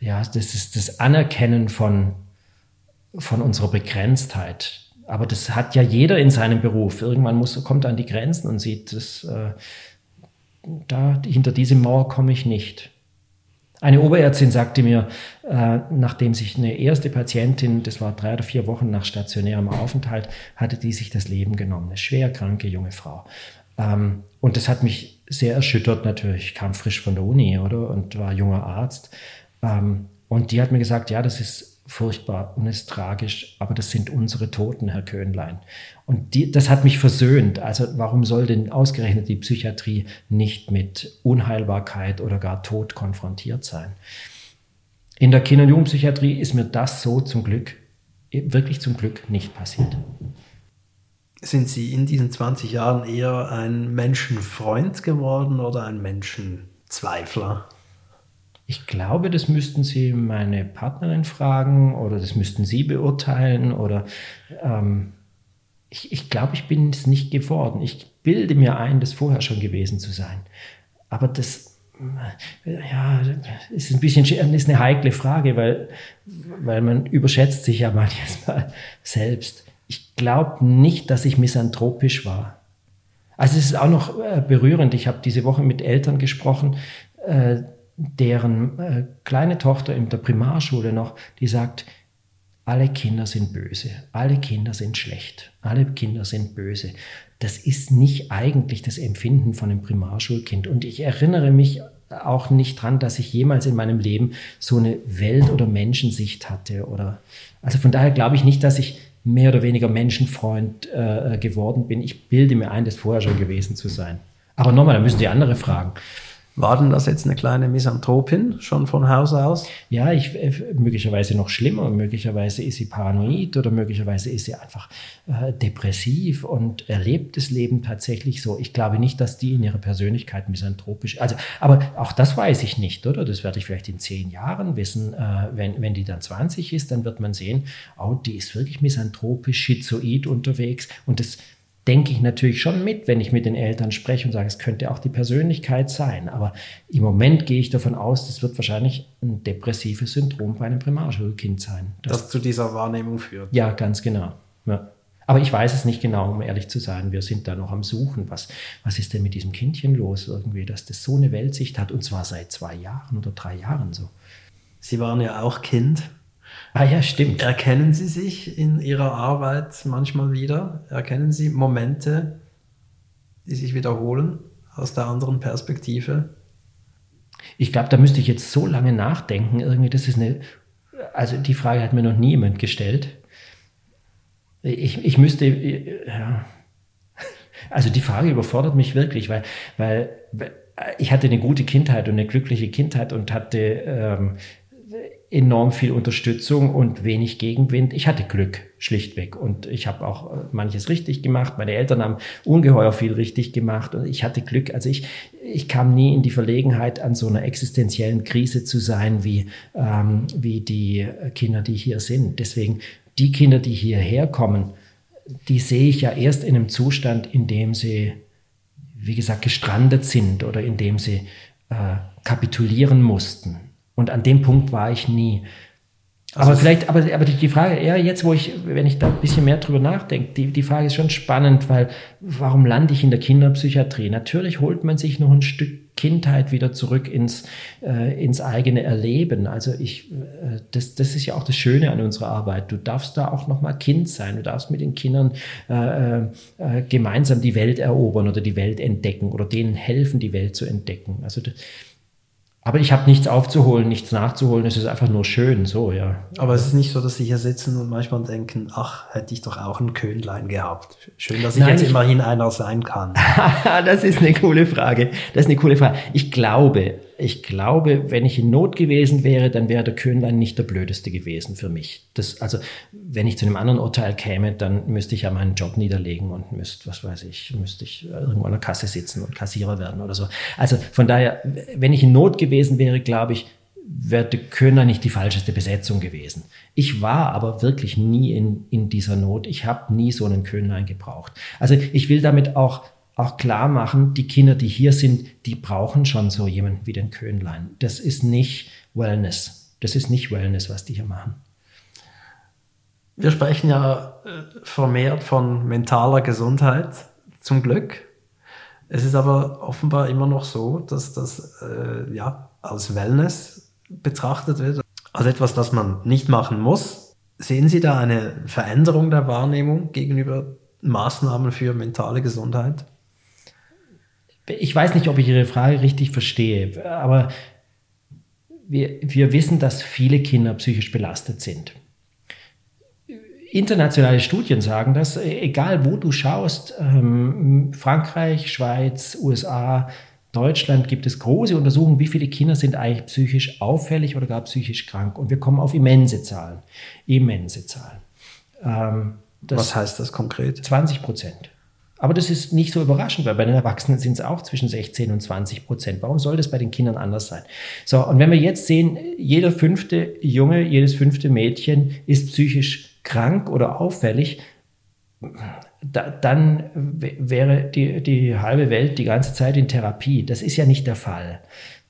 ja, das ist das Anerkennen von, von unserer Begrenztheit. Aber das hat ja jeder in seinem Beruf. Irgendwann muss, kommt er an die Grenzen und sieht, dass, äh, da, hinter diese Mauer komme ich nicht. Eine Oberärztin sagte mir, äh, nachdem sich eine erste Patientin, das war drei oder vier Wochen nach stationärem Aufenthalt, hatte die sich das Leben genommen. Eine schwer kranke junge Frau. Ähm, und das hat mich sehr erschüttert natürlich. Ich kam frisch von der Uni, oder? Und war junger Arzt. Ähm, und die hat mir gesagt, ja, das ist furchtbar und ist tragisch, aber das sind unsere Toten, Herr Köhnlein. Und die, das hat mich versöhnt. Also warum soll denn ausgerechnet die Psychiatrie nicht mit Unheilbarkeit oder gar Tod konfrontiert sein? In der Kinder- und Jugendpsychiatrie ist mir das so zum Glück, wirklich zum Glück nicht passiert. Sind Sie in diesen 20 Jahren eher ein Menschenfreund geworden oder ein Menschenzweifler? Ich glaube, das müssten Sie meine Partnerin fragen oder das müssten Sie beurteilen oder ähm, ich, ich glaube, ich bin es nicht geworden. Ich bilde mir ein, das vorher schon gewesen zu sein. Aber das, ja, ist ein bisschen ist eine heikle Frage, weil, weil man überschätzt sich ja manchmal selbst. Ich glaube nicht, dass ich misanthropisch war. Also es ist auch noch äh, berührend. Ich habe diese Woche mit Eltern gesprochen, äh, deren äh, kleine Tochter in der Primarschule noch, die sagt, alle Kinder sind böse, alle Kinder sind schlecht, alle Kinder sind böse. Das ist nicht eigentlich das Empfinden von einem Primarschulkind. Und ich erinnere mich auch nicht dran, dass ich jemals in meinem Leben so eine Welt- oder Menschensicht hatte. Oder also von daher glaube ich nicht, dass ich mehr oder weniger Menschenfreund äh, geworden bin. Ich bilde mir ein, das vorher schon gewesen zu sein. Aber nochmal, da müssen die andere fragen. War denn das jetzt eine kleine Misanthropin schon von Haus aus? Ja, ich, äh, möglicherweise noch schlimmer. Möglicherweise ist sie paranoid oder möglicherweise ist sie einfach äh, depressiv und erlebt das Leben tatsächlich so. Ich glaube nicht, dass die in ihrer Persönlichkeit misanthropisch, also, aber auch das weiß ich nicht, oder? Das werde ich vielleicht in zehn Jahren wissen. Äh, wenn, wenn die dann 20 ist, dann wird man sehen, oh, die ist wirklich misanthropisch, schizoid unterwegs und das, denke ich natürlich schon mit, wenn ich mit den Eltern spreche und sage, es könnte auch die Persönlichkeit sein. Aber im Moment gehe ich davon aus, das wird wahrscheinlich ein depressives Syndrom bei einem Primarschulkind sein. Das, das zu dieser Wahrnehmung führt. Ja, ganz genau. Ja. Aber ich weiß es nicht genau, um ehrlich zu sein. Wir sind da noch am Suchen. Was, was ist denn mit diesem Kindchen los irgendwie, dass das so eine Weltsicht hat und zwar seit zwei Jahren oder drei Jahren so. Sie waren ja auch Kind. Ah ja, stimmt. Erkennen Sie sich in Ihrer Arbeit manchmal wieder? Erkennen Sie Momente, die sich wiederholen aus der anderen Perspektive? Ich glaube, da müsste ich jetzt so lange nachdenken. Irgendwie, das ist eine, also die Frage hat mir noch nie jemand gestellt. Ich, ich müsste, ja. Also die Frage überfordert mich wirklich, weil, weil ich hatte eine gute Kindheit und eine glückliche Kindheit und hatte ähm, enorm viel Unterstützung und wenig Gegenwind. Ich hatte Glück, schlichtweg. Und ich habe auch äh, manches richtig gemacht. Meine Eltern haben ungeheuer viel richtig gemacht und ich hatte Glück. Also ich, ich kam nie in die Verlegenheit, an so einer existenziellen Krise zu sein, wie, ähm, wie die Kinder, die hier sind. Deswegen, die Kinder, die hierher kommen, die sehe ich ja erst in einem Zustand, in dem sie, wie gesagt, gestrandet sind oder in dem sie äh, kapitulieren mussten und an dem Punkt war ich nie. Also aber vielleicht, aber, aber die Frage, eher jetzt, wo ich, wenn ich da ein bisschen mehr drüber nachdenke, die, die Frage ist schon spannend, weil warum lande ich in der Kinderpsychiatrie? Natürlich holt man sich noch ein Stück Kindheit wieder zurück ins, äh, ins eigene Erleben. Also ich, äh, das, das ist ja auch das Schöne an unserer Arbeit. Du darfst da auch noch mal Kind sein. Du darfst mit den Kindern äh, äh, gemeinsam die Welt erobern oder die Welt entdecken oder denen helfen, die Welt zu entdecken. Also das, aber ich habe nichts aufzuholen, nichts nachzuholen. Es ist einfach nur schön, so, ja. Aber es ist nicht so, dass sie hier sitzen und manchmal denken, ach, hätte ich doch auch ein Könlein gehabt. Schön, dass ich Nein, jetzt ich, immerhin einer sein kann. (laughs) das ist eine coole Frage. Das ist eine coole Frage. Ich glaube, ich glaube, wenn ich in Not gewesen wäre, dann wäre der Könlein nicht der blödeste gewesen für mich. Das, also, wenn ich zu einem anderen Urteil käme, dann müsste ich ja meinen Job niederlegen und müsste, was weiß ich, müsste ich irgendwo an der Kasse sitzen und Kassierer werden oder so. Also von daher, wenn ich in Not gewesen wäre, glaube ich, wäre der Könner nicht die falscheste Besetzung gewesen. Ich war aber wirklich nie in, in dieser Not. Ich habe nie so einen Könlein gebraucht. Also ich will damit auch auch klar machen, die Kinder, die hier sind, die brauchen schon so jemanden wie den Könlein. Das ist nicht Wellness. Das ist nicht Wellness, was die hier machen. Wir sprechen ja äh, vermehrt von mentaler Gesundheit, zum Glück. Es ist aber offenbar immer noch so, dass das äh, ja, als Wellness betrachtet wird, als etwas, das man nicht machen muss. Sehen Sie da eine Veränderung der Wahrnehmung gegenüber Maßnahmen für mentale Gesundheit? Ich weiß nicht, ob ich Ihre Frage richtig verstehe, aber wir, wir wissen, dass viele Kinder psychisch belastet sind. Internationale Studien sagen das, egal wo du schaust, ähm, Frankreich, Schweiz, USA, Deutschland gibt es große Untersuchungen, wie viele Kinder sind eigentlich psychisch auffällig oder gar psychisch krank. Und wir kommen auf immense Zahlen. Immense Zahlen. Ähm, Was heißt das konkret? 20 Prozent. Aber das ist nicht so überraschend, weil bei den Erwachsenen sind es auch zwischen 16 und 20 Prozent. Warum soll das bei den Kindern anders sein? So, und wenn wir jetzt sehen, jeder fünfte Junge, jedes fünfte Mädchen ist psychisch krank oder auffällig, da, dann wäre die, die halbe Welt die ganze Zeit in Therapie. Das ist ja nicht der Fall.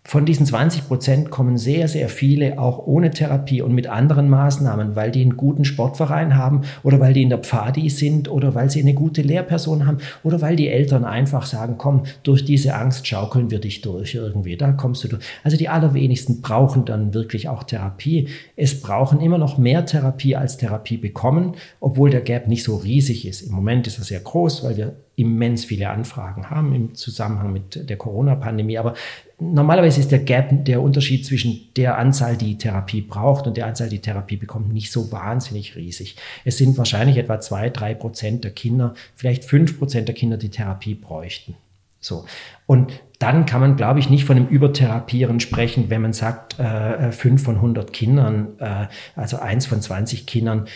Von diesen 20 Prozent kommen sehr, sehr viele auch ohne Therapie und mit anderen Maßnahmen, weil die einen guten Sportverein haben oder weil die in der Pfadi sind oder weil sie eine gute Lehrperson haben oder weil die Eltern einfach sagen, komm, durch diese Angst schaukeln wir dich durch irgendwie, da kommst du durch. Also die allerwenigsten brauchen dann wirklich auch Therapie. Es brauchen immer noch mehr Therapie als Therapie bekommen, obwohl der Gap nicht so riesig ist. Im Moment ist er sehr groß, weil wir immens viele Anfragen haben im Zusammenhang mit der Corona-Pandemie. Aber normalerweise ist der Gap, der Unterschied zwischen der Anzahl, die Therapie braucht und der Anzahl, die Therapie bekommt, nicht so wahnsinnig riesig. Es sind wahrscheinlich etwa zwei, drei Prozent der Kinder, vielleicht fünf Prozent der Kinder, die Therapie bräuchten. So. Und dann kann man, glaube ich, nicht von einem Übertherapieren sprechen, wenn man sagt, äh, fünf von 100 Kindern, äh, also eins von 20 Kindern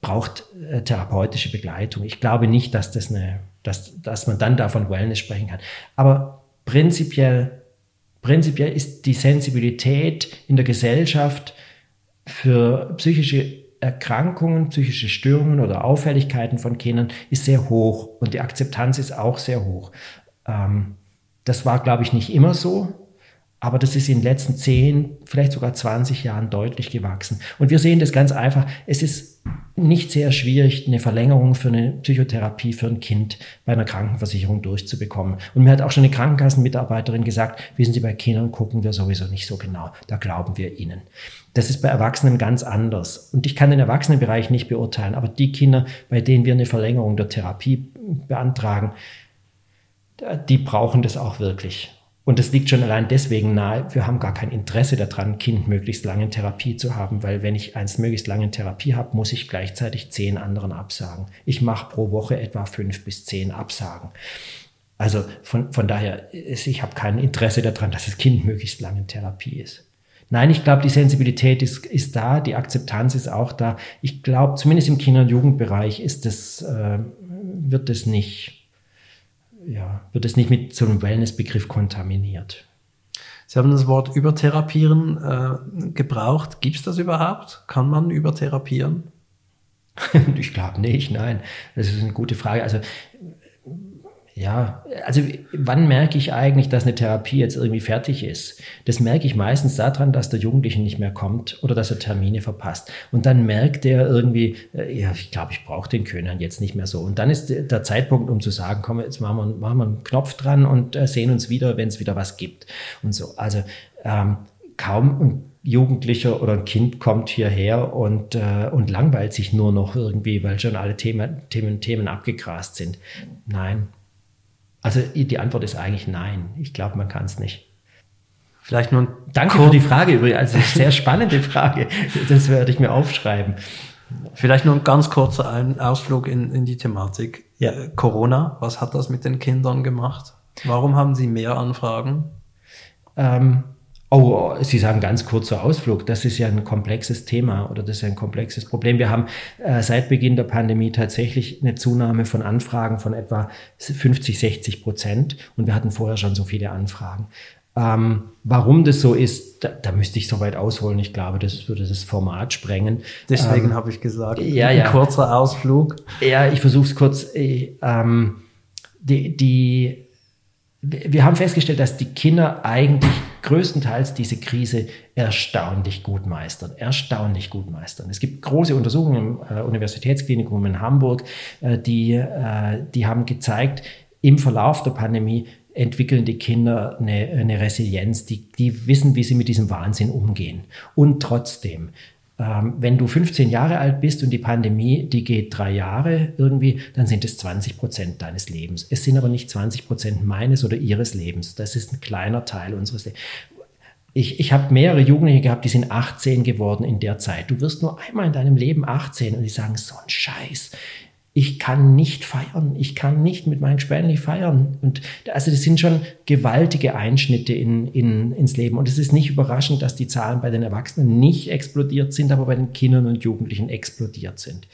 braucht äh, therapeutische Begleitung. Ich glaube nicht, dass das eine dass, dass man dann davon Wellness sprechen kann. Aber prinzipiell, prinzipiell ist die Sensibilität in der Gesellschaft für psychische Erkrankungen, psychische Störungen oder Auffälligkeiten von Kindern ist sehr hoch und die Akzeptanz ist auch sehr hoch. Ähm, das war, glaube ich, nicht immer so, aber das ist in den letzten 10, vielleicht sogar 20 Jahren deutlich gewachsen. Und wir sehen das ganz einfach. Es ist nicht sehr schwierig, eine Verlängerung für eine Psychotherapie für ein Kind bei einer Krankenversicherung durchzubekommen. Und mir hat auch schon eine Krankenkassenmitarbeiterin gesagt, wissen Sie, bei Kindern gucken wir sowieso nicht so genau. Da glauben wir ihnen. Das ist bei Erwachsenen ganz anders. Und ich kann den Erwachsenenbereich nicht beurteilen, aber die Kinder, bei denen wir eine Verlängerung der Therapie beantragen, die brauchen das auch wirklich. Und das liegt schon allein deswegen nahe, wir haben gar kein Interesse daran, Kind möglichst lange in Therapie zu haben, weil wenn ich eins möglichst lange in Therapie habe, muss ich gleichzeitig zehn anderen absagen. Ich mache pro Woche etwa fünf bis zehn Absagen. Also von, von daher, ich habe kein Interesse daran, dass das Kind möglichst lange in Therapie ist. Nein, ich glaube, die Sensibilität ist, ist da, die Akzeptanz ist auch da. Ich glaube, zumindest im Kinder- und Jugendbereich ist das, äh, wird es nicht ja, wird es nicht mit so einem Wellnessbegriff kontaminiert. Sie haben das Wort Übertherapieren äh, gebraucht. Gibt es das überhaupt? Kann man übertherapieren? (laughs) ich glaube nicht, nein. Das ist eine gute Frage. Also ja, also wann merke ich eigentlich, dass eine Therapie jetzt irgendwie fertig ist? Das merke ich meistens daran, dass der Jugendliche nicht mehr kommt oder dass er Termine verpasst. Und dann merkt er irgendwie, äh, ja, ich glaube, ich brauche den König jetzt nicht mehr so. Und dann ist der Zeitpunkt, um zu sagen, komm, jetzt machen wir, machen wir einen Knopf dran und äh, sehen uns wieder, wenn es wieder was gibt. Und so. Also ähm, kaum ein Jugendlicher oder ein Kind kommt hierher und, äh, und langweilt sich nur noch irgendwie, weil schon alle Themen, Themen, Themen abgegrast sind. Nein, also die Antwort ist eigentlich nein. Ich glaube, man kann es nicht. Vielleicht nur ein Danke für die Frage übrigens. Also eine sehr spannende Frage. Das werde ich mir aufschreiben. Vielleicht nur ein ganz kurzer Ausflug in, in die Thematik. Ja. Äh, Corona, was hat das mit den Kindern gemacht? Warum haben Sie mehr Anfragen? Ähm, Oh, Sie sagen ganz kurzer Ausflug. Das ist ja ein komplexes Thema oder das ist ein komplexes Problem. Wir haben äh, seit Beginn der Pandemie tatsächlich eine Zunahme von Anfragen von etwa 50, 60 Prozent und wir hatten vorher schon so viele Anfragen. Ähm, warum das so ist, da, da, müsste ich so weit ausholen. Ich glaube, das würde das Format sprengen. Deswegen ähm, habe ich gesagt, ja, ein ja. kurzer Ausflug. Ja, ich versuche es kurz. Äh, ähm, die, die wir haben festgestellt, dass die Kinder eigentlich größtenteils diese Krise erstaunlich gut meistern. Erstaunlich gut meistern. Es gibt große Untersuchungen im äh, Universitätsklinikum in Hamburg, äh, die, äh, die haben gezeigt, im Verlauf der Pandemie entwickeln die Kinder eine, eine Resilienz, die, die wissen, wie sie mit diesem Wahnsinn umgehen. Und trotzdem wenn du 15 Jahre alt bist und die Pandemie, die geht drei Jahre irgendwie, dann sind es 20 Prozent deines Lebens. Es sind aber nicht 20 Prozent meines oder ihres Lebens. Das ist ein kleiner Teil unseres Lebens. Ich, ich habe mehrere Jugendliche gehabt, die sind 18 geworden in der Zeit. Du wirst nur einmal in deinem Leben 18 und die sagen, so ein Scheiß ich kann nicht feiern, ich kann nicht mit meinen Gespänli feiern. Und also das sind schon gewaltige Einschnitte in, in, ins Leben. Und es ist nicht überraschend, dass die Zahlen bei den Erwachsenen nicht explodiert sind, aber bei den Kindern und Jugendlichen explodiert sind.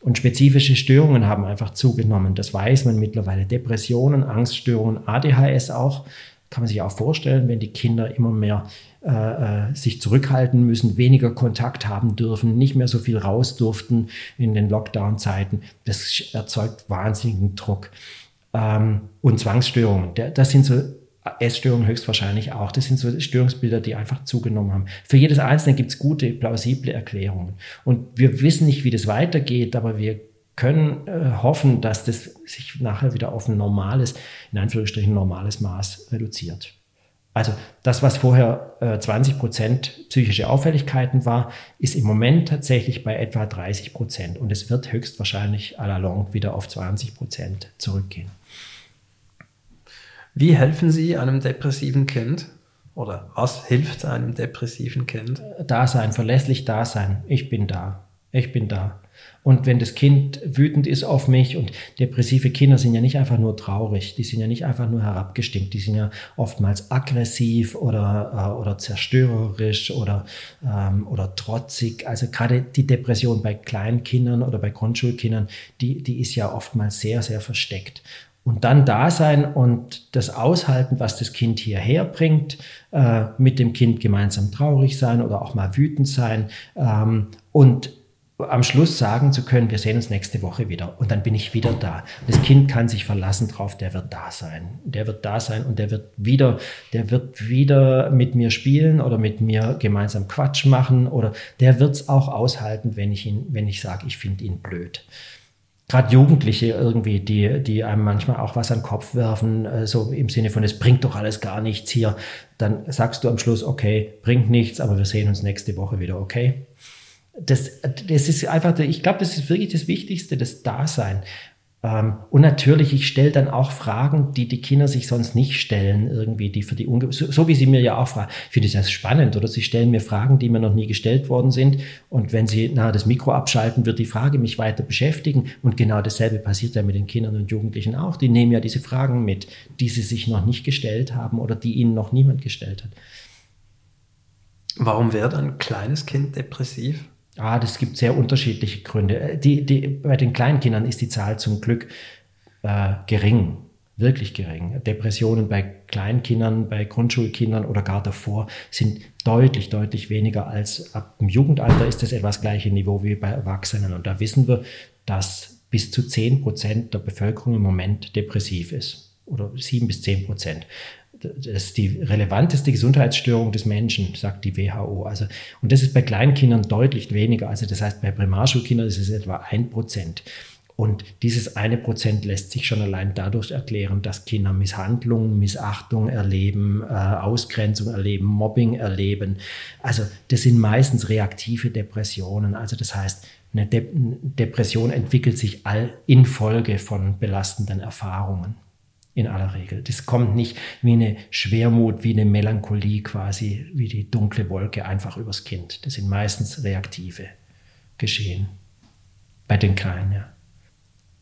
Und spezifische Störungen haben einfach zugenommen. Das weiß man mittlerweile. Depressionen, Angststörungen, ADHS auch. Kann man sich auch vorstellen, wenn die Kinder immer mehr äh, äh, sich zurückhalten müssen, weniger Kontakt haben dürfen, nicht mehr so viel raus durften in den Lockdown-Zeiten. Das erzeugt wahnsinnigen Druck. Ähm, und Zwangsstörungen, das sind so Essstörungen höchstwahrscheinlich auch. Das sind so Störungsbilder, die einfach zugenommen haben. Für jedes Einzelne gibt es gute, plausible Erklärungen. Und wir wissen nicht, wie das weitergeht, aber wir können äh, hoffen, dass das sich nachher wieder auf ein normales, in Anführungsstrichen normales Maß reduziert. Also das, was vorher äh, 20 Prozent psychische Auffälligkeiten war, ist im Moment tatsächlich bei etwa 30 Prozent. Und es wird höchstwahrscheinlich à la longue wieder auf 20 Prozent zurückgehen. Wie helfen Sie einem depressiven Kind? Oder was hilft einem depressiven Kind? Da sein, verlässlich da sein. Ich bin da. Ich bin da. Und wenn das Kind wütend ist auf mich und depressive Kinder sind ja nicht einfach nur traurig, die sind ja nicht einfach nur herabgestimmt, die sind ja oftmals aggressiv oder, äh, oder zerstörerisch oder, ähm, oder trotzig. Also gerade die Depression bei kleinen Kindern oder bei Grundschulkindern, die, die ist ja oftmals sehr, sehr versteckt. Und dann da sein und das aushalten, was das Kind hierher bringt, äh, mit dem Kind gemeinsam traurig sein oder auch mal wütend sein ähm, und am Schluss sagen zu können, wir sehen uns nächste Woche wieder und dann bin ich wieder da. Das Kind kann sich verlassen drauf, der wird da sein. Der wird da sein und der wird wieder, der wird wieder mit mir spielen oder mit mir gemeinsam Quatsch machen oder der wird es auch aushalten, wenn ich ihn, wenn ich sage, ich finde ihn blöd. Gerade Jugendliche irgendwie, die, die einem manchmal auch was an den Kopf werfen, äh, so im Sinne von, es bringt doch alles gar nichts hier. Dann sagst du am Schluss, okay, bringt nichts, aber wir sehen uns nächste Woche wieder, okay? Das, das ist einfach, ich glaube, das ist wirklich das Wichtigste, das Dasein. Ähm, und natürlich, ich stelle dann auch Fragen, die die Kinder sich sonst nicht stellen, irgendwie, die für die, Unge so, so, wie sie mir ja auch fragen, finde ich das spannend, oder sie stellen mir Fragen, die mir noch nie gestellt worden sind. Und wenn sie nahe das Mikro abschalten, wird die Frage mich weiter beschäftigen. Und genau dasselbe passiert ja mit den Kindern und Jugendlichen auch. Die nehmen ja diese Fragen mit, die sie sich noch nicht gestellt haben oder die ihnen noch niemand gestellt hat. Warum wird ein kleines Kind depressiv? Ah, das gibt sehr unterschiedliche Gründe. Äh, die, die, bei den Kleinkindern ist die Zahl zum Glück äh, gering, wirklich gering. Depressionen bei Kleinkindern, bei Grundschulkindern oder gar davor sind deutlich, deutlich weniger als ab dem Jugendalter ist das etwas gleiche Niveau wie bei Erwachsenen. Und da wissen wir, dass bis zu 10 Prozent der Bevölkerung im Moment depressiv ist. Oder 7 bis 10 Prozent das ist die relevanteste Gesundheitsstörung des Menschen, sagt die WHO. Also, und das ist bei Kleinkindern deutlich weniger. Also das heißt, bei Primarschulkindern ist es etwa ein Prozent. Und dieses eine Prozent lässt sich schon allein dadurch erklären, dass Kinder Misshandlung, Missachtung erleben, äh, Ausgrenzung erleben, Mobbing erleben. Also das sind meistens reaktive Depressionen. Also das heißt, eine De Depression entwickelt sich all infolge von belastenden Erfahrungen in aller Regel. Das kommt nicht wie eine Schwermut, wie eine Melancholie quasi, wie die dunkle Wolke einfach übers Kind. Das sind meistens reaktive Geschehen. Bei den Kleinen, ja.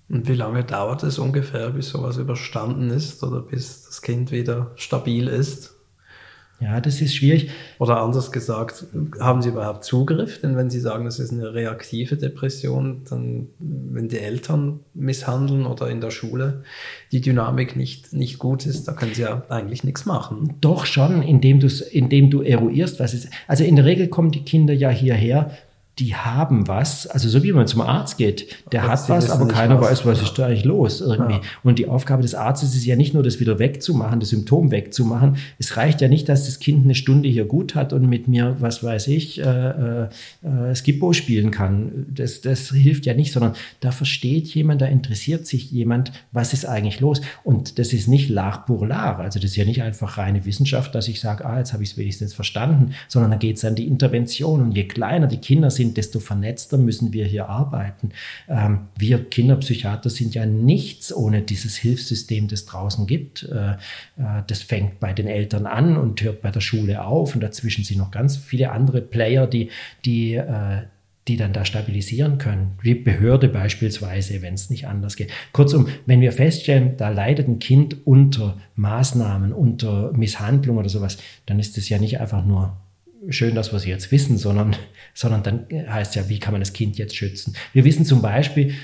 Und wie lange dauert es ungefähr, bis sowas überstanden ist oder bis das Kind wieder stabil ist? Ja, das ist schwierig. Oder anders gesagt, haben Sie überhaupt Zugriff? Denn wenn Sie sagen, das ist eine reaktive Depression, dann, wenn die Eltern misshandeln oder in der Schule die Dynamik nicht, nicht gut ist, da können Sie ja eigentlich nichts machen. Doch schon, indem, indem du eruierst, was ist. Also in der Regel kommen die Kinder ja hierher die haben was, also so wie man zum Arzt geht, der aber hat was, aber keiner was. weiß, was ja. ist da eigentlich los irgendwie. Ja. Und die Aufgabe des Arztes ist ja nicht nur, das wieder wegzumachen, das Symptom wegzumachen. Es reicht ja nicht, dass das Kind eine Stunde hier gut hat und mit mir, was weiß ich, äh, äh, Skippo spielen kann. Das, das hilft ja nicht, sondern da versteht jemand, da interessiert sich jemand, was ist eigentlich los. Und das ist nicht l'art pour l'art, also das ist ja nicht einfach reine Wissenschaft, dass ich sage, ah, jetzt habe ich es wenigstens verstanden, sondern da geht es an die Intervention. Und je kleiner die Kinder sind, sind, desto vernetzter müssen wir hier arbeiten. Ähm, wir Kinderpsychiater sind ja nichts ohne dieses Hilfssystem, das draußen gibt. Äh, äh, das fängt bei den Eltern an und hört bei der Schule auf und dazwischen sind noch ganz viele andere Player, die, die, äh, die dann da stabilisieren können. Wie Behörde beispielsweise, wenn es nicht anders geht. Kurzum, wenn wir feststellen, da leidet ein Kind unter Maßnahmen, unter Misshandlung oder sowas, dann ist es ja nicht einfach nur schön, dass wir es jetzt wissen, sondern, sondern dann heißt ja, wie kann man das Kind jetzt schützen? Wir wissen zum Beispiel,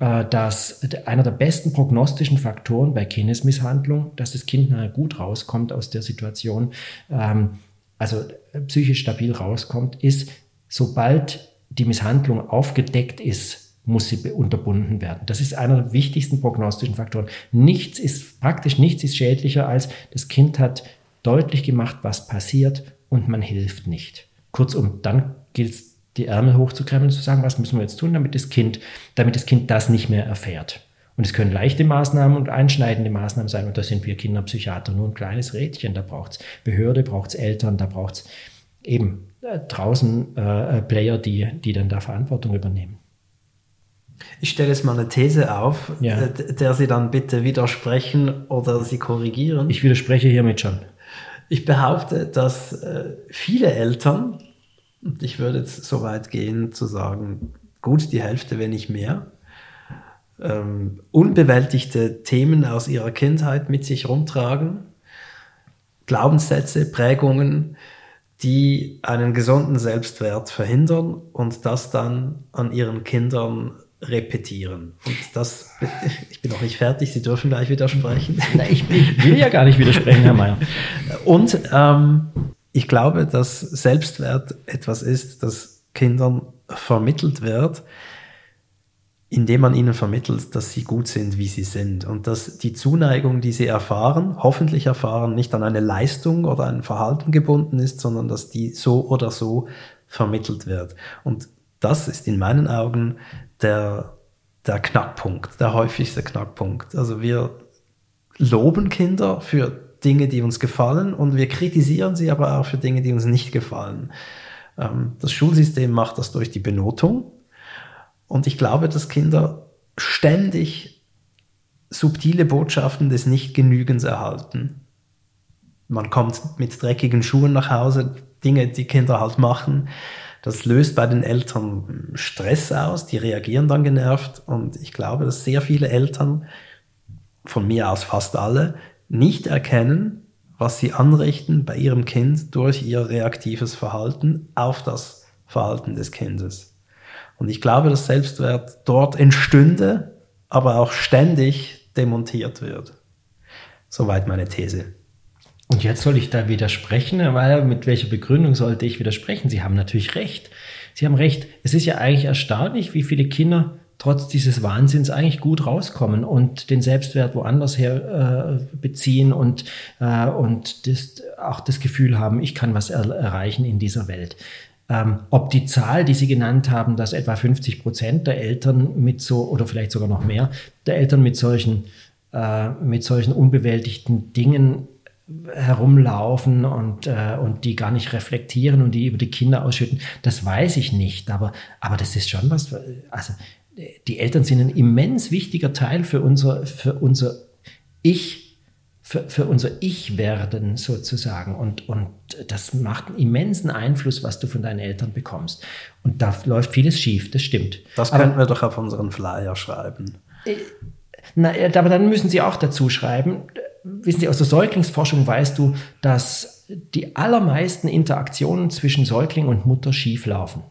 äh, dass einer der besten prognostischen Faktoren bei Kindesmisshandlung, dass das Kind nachher gut rauskommt aus der Situation, ähm, also psychisch stabil rauskommt, ist, sobald die Misshandlung aufgedeckt ist, muss sie unterbunden werden. Das ist einer der wichtigsten prognostischen Faktoren. Nichts ist, praktisch nichts ist schädlicher als das Kind hat deutlich gemacht, was passiert und man hilft nicht. Kurzum, dann gilt es, die Ärmel hochzukrempeln und zu sagen, was müssen wir jetzt tun, damit das Kind, damit das Kind das nicht mehr erfährt. Und es können leichte Maßnahmen und einschneidende Maßnahmen sein. Und da sind wir Kinderpsychiater nur ein kleines Rädchen. Da braucht es Behörde, braucht es Eltern, da braucht es eben äh, draußen äh, Player, die, die dann da Verantwortung übernehmen. Ich stelle jetzt mal eine These auf, ja. Äh, der Sie dann bitte widersprechen oder Sie korrigieren. Ich widerspreche hiermit schon. Ich behaupte, dass äh, viele Eltern, ich würde jetzt so weit gehen zu sagen, gut die Hälfte, wenn nicht mehr, ähm, unbewältigte Themen aus ihrer Kindheit mit sich rumtragen, Glaubenssätze, Prägungen, die einen gesunden Selbstwert verhindern und das dann an ihren Kindern repetieren. Und das, (laughs) ich bin noch nicht fertig, Sie dürfen gleich widersprechen. Ich, ich, will ja gar nicht widersprechen, Herr Mayer. Und ähm, ich glaube, dass Selbstwert etwas ist, das Kindern vermittelt wird, indem man ihnen vermittelt, dass sie gut sind, wie sie sind und dass die Zuneigung, die sie erfahren, hoffentlich erfahren, nicht an eine Leistung oder ein Verhalten gebunden ist, sondern dass die so oder so vermittelt wird. Und das ist in meinen Augen der, der Knackpunkt, der häufigste Knackpunkt. Also wir loben Kinder für Dinge, die uns gefallen und wir kritisieren sie aber auch für Dinge, die uns nicht gefallen. Ähm, das Schulsystem macht das durch die Benotung und ich glaube, dass Kinder ständig subtile Botschaften des Nichtgenügens erhalten. Man kommt mit dreckigen Schuhen nach Hause, Dinge, die Kinder halt machen. Das löst bei den Eltern Stress aus, die reagieren dann genervt und ich glaube, dass sehr viele Eltern, von mir aus fast alle, nicht erkennen, was sie anrichten bei ihrem Kind durch ihr reaktives Verhalten auf das Verhalten des Kindes. Und ich glaube, dass Selbstwert dort entstünde, aber auch ständig demontiert wird. Soweit meine These. Und jetzt soll ich da widersprechen, weil mit welcher Begründung sollte ich widersprechen? Sie haben natürlich recht. Sie haben recht. Es ist ja eigentlich erstaunlich, wie viele Kinder trotz dieses Wahnsinns eigentlich gut rauskommen und den Selbstwert woanders her äh, beziehen und, äh, und das, auch das Gefühl haben, ich kann was er erreichen in dieser Welt. Ähm, ob die Zahl, die Sie genannt haben, dass etwa 50 Prozent der Eltern mit so, oder vielleicht sogar noch mehr, der Eltern mit solchen, äh, mit solchen unbewältigten Dingen herumlaufen und, äh, und die gar nicht reflektieren und die über die Kinder ausschütten, das weiß ich nicht. Aber, aber das ist schon was, also die Eltern sind ein immens wichtiger Teil für unser, für unser Ich, für, für unser Ich-Werden sozusagen. Und, und das macht einen immensen Einfluss, was du von deinen Eltern bekommst. Und da läuft vieles schief, das stimmt. Das könnten aber, wir doch auf unseren Flyer schreiben. Äh, na, aber dann müssen Sie auch dazu schreiben, wissen Sie, aus der Säuglingsforschung weißt du, dass die allermeisten Interaktionen zwischen Säugling und Mutter schief laufen.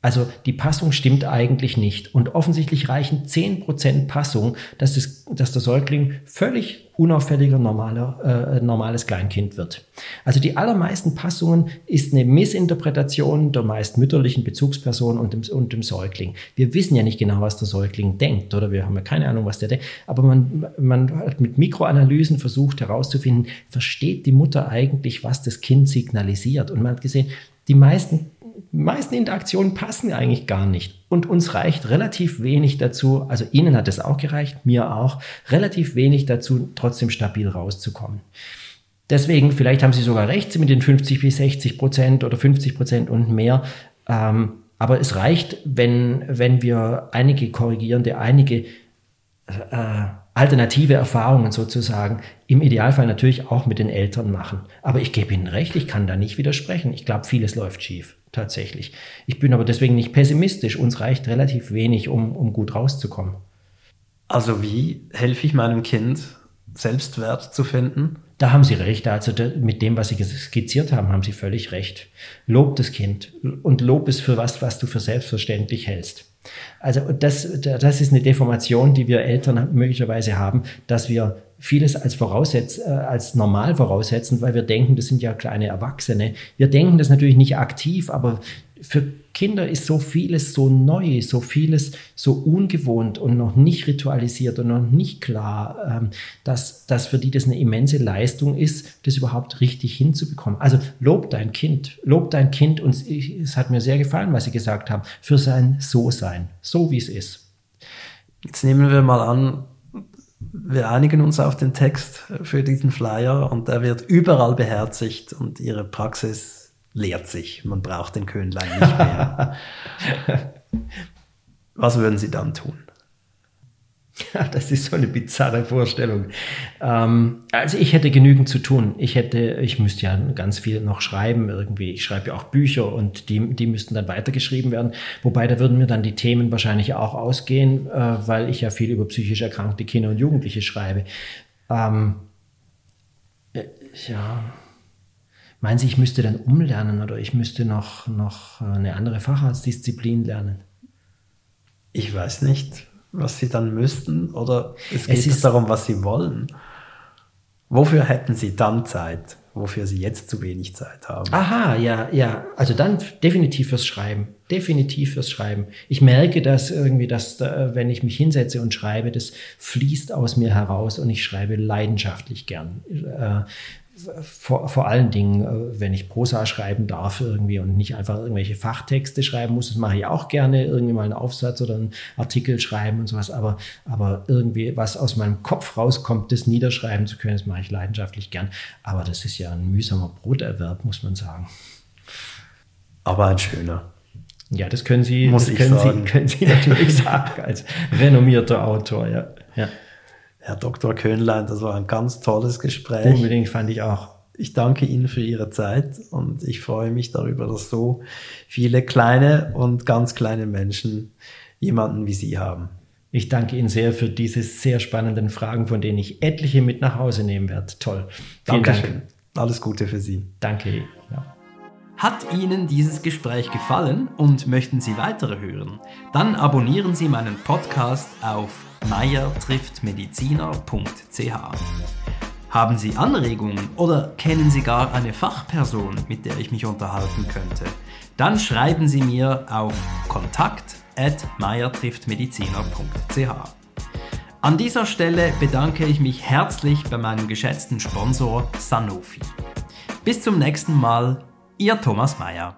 Also die Passung stimmt eigentlich nicht. Und offensichtlich reichen 10% Passung, dass, das, dass der Säugling völlig unauffälliger normaler, äh, normales Kleinkind wird. Also die allermeisten Passungen ist eine Missinterpretation der meist mütterlichen Bezugsperson und dem, und dem Säugling. Wir wissen ja nicht genau, was der Säugling denkt oder wir haben ja keine Ahnung, was der denkt. Aber man, man hat mit Mikroanalysen versucht herauszufinden, versteht die Mutter eigentlich, was das Kind signalisiert. Und man hat gesehen, die meisten meisten Interaktionen passen eigentlich gar nicht. Und uns reicht relativ wenig dazu, also Ihnen hat es auch gereicht, mir auch, relativ wenig dazu, trotzdem stabil rauszukommen. Deswegen, vielleicht haben Sie sogar recht mit den 50 bis 60 Prozent oder 50 Prozent und mehr. Ähm, aber es reicht, wenn, wenn wir einige korrigierende, einige äh, alternative Erfahrungen sozusagen im Idealfall natürlich auch mit den Eltern machen. Aber ich gebe Ihnen recht, ich kann da nicht widersprechen. Ich glaube, vieles läuft schief, tatsächlich. Ich bin aber deswegen nicht pessimistisch. Uns reicht relativ wenig, um, um gut rauszukommen. Also wie helfe ich meinem Kind, Selbstwert zu finden? Da haben Sie recht. Also mit dem, was Sie skizziert haben, haben Sie völlig recht. Lob das Kind und lob es für was, was du für selbstverständlich hältst. Also das, das ist eine Deformation, die wir Eltern möglicherweise haben, dass wir vieles als, voraussetz, äh, als normal voraussetzen, weil wir denken, das sind ja kleine Erwachsene. Wir denken das natürlich nicht aktiv, aber für Kinder ist so vieles so neu, so vieles so ungewohnt und noch nicht ritualisiert und noch nicht klar, ähm, dass, dass für die das eine immense Leistung ist, das überhaupt richtig hinzubekommen. Also lob dein Kind, lob dein Kind und es hat mir sehr gefallen, was Sie gesagt haben, für sein So-Sein, so wie es ist. Jetzt nehmen wir mal an, wir einigen uns auf den Text für diesen Flyer und der wird überall beherzigt und Ihre Praxis leert sich. Man braucht den Könlein nicht mehr. (laughs) Was würden Sie dann tun? Ja, das ist so eine bizarre Vorstellung. Ähm, also ich hätte genügend zu tun. Ich hätte, ich müsste ja ganz viel noch schreiben irgendwie. Ich schreibe ja auch Bücher und die, die müssten dann weitergeschrieben werden. Wobei da würden mir dann die Themen wahrscheinlich auch ausgehen, äh, weil ich ja viel über psychisch erkrankte Kinder und Jugendliche schreibe. Ähm, äh, ja, Meinen Sie, ich müsste dann umlernen oder ich müsste noch, noch eine andere Facharztdisziplin lernen? Ich weiß nicht, was Sie dann müssten oder es geht es darum, was Sie wollen. Wofür hätten Sie dann Zeit, wofür Sie jetzt zu wenig Zeit haben? Aha, ja, ja. Also dann definitiv fürs Schreiben. Definitiv fürs Schreiben. Ich merke das irgendwie, dass äh, wenn ich mich hinsetze und schreibe, das fließt aus mir heraus und ich schreibe leidenschaftlich gern. Vor, vor allen Dingen, äh, wenn ich Prosa schreiben darf irgendwie und nicht einfach irgendwelche Fachtexte schreiben muss, das mache ich auch gerne, irgendwie mal einen Aufsatz oder einen Artikel schreiben und sowas, aber, aber irgendwie was aus meinem Kopf rauskommt, das niederschreiben zu können, das mache ich leidenschaftlich gern. Aber das ist ja ein mühsamer Broterwerb, muss man sagen. Aber ein schöner. Ja, das können Sie, muss das können, sagen. Sie, (laughs) können Sie natürlich sagen als renommierter Autor, ja. ja. Herr Dr. Köhnlein, das war ein ganz tolles Gespräch. Unbedingt fand ich auch. Ich danke Ihnen für Ihre Zeit und ich freue mich darüber, dass so viele kleine und ganz kleine Menschen jemanden wie Sie haben. Ich danke Ihnen sehr für diese sehr spannenden Fragen, von denen ich etliche mit nach Hause nehmen werde. Toll. Vielen Dankeschön. Dank. Alles Gute für Sie. Danke. Ja. Hat Ihnen dieses Gespräch gefallen und möchten Sie weitere hören? Dann abonnieren Sie meinen Podcast auf meiertrifftmediziner.ch. Haben Sie Anregungen oder kennen Sie gar eine Fachperson, mit der ich mich unterhalten könnte? Dann schreiben Sie mir auf kontakt@meiertrifftmediziner.ch. An dieser Stelle bedanke ich mich herzlich bei meinem geschätzten Sponsor Sanofi. Bis zum nächsten Mal, Ihr Thomas Mayer.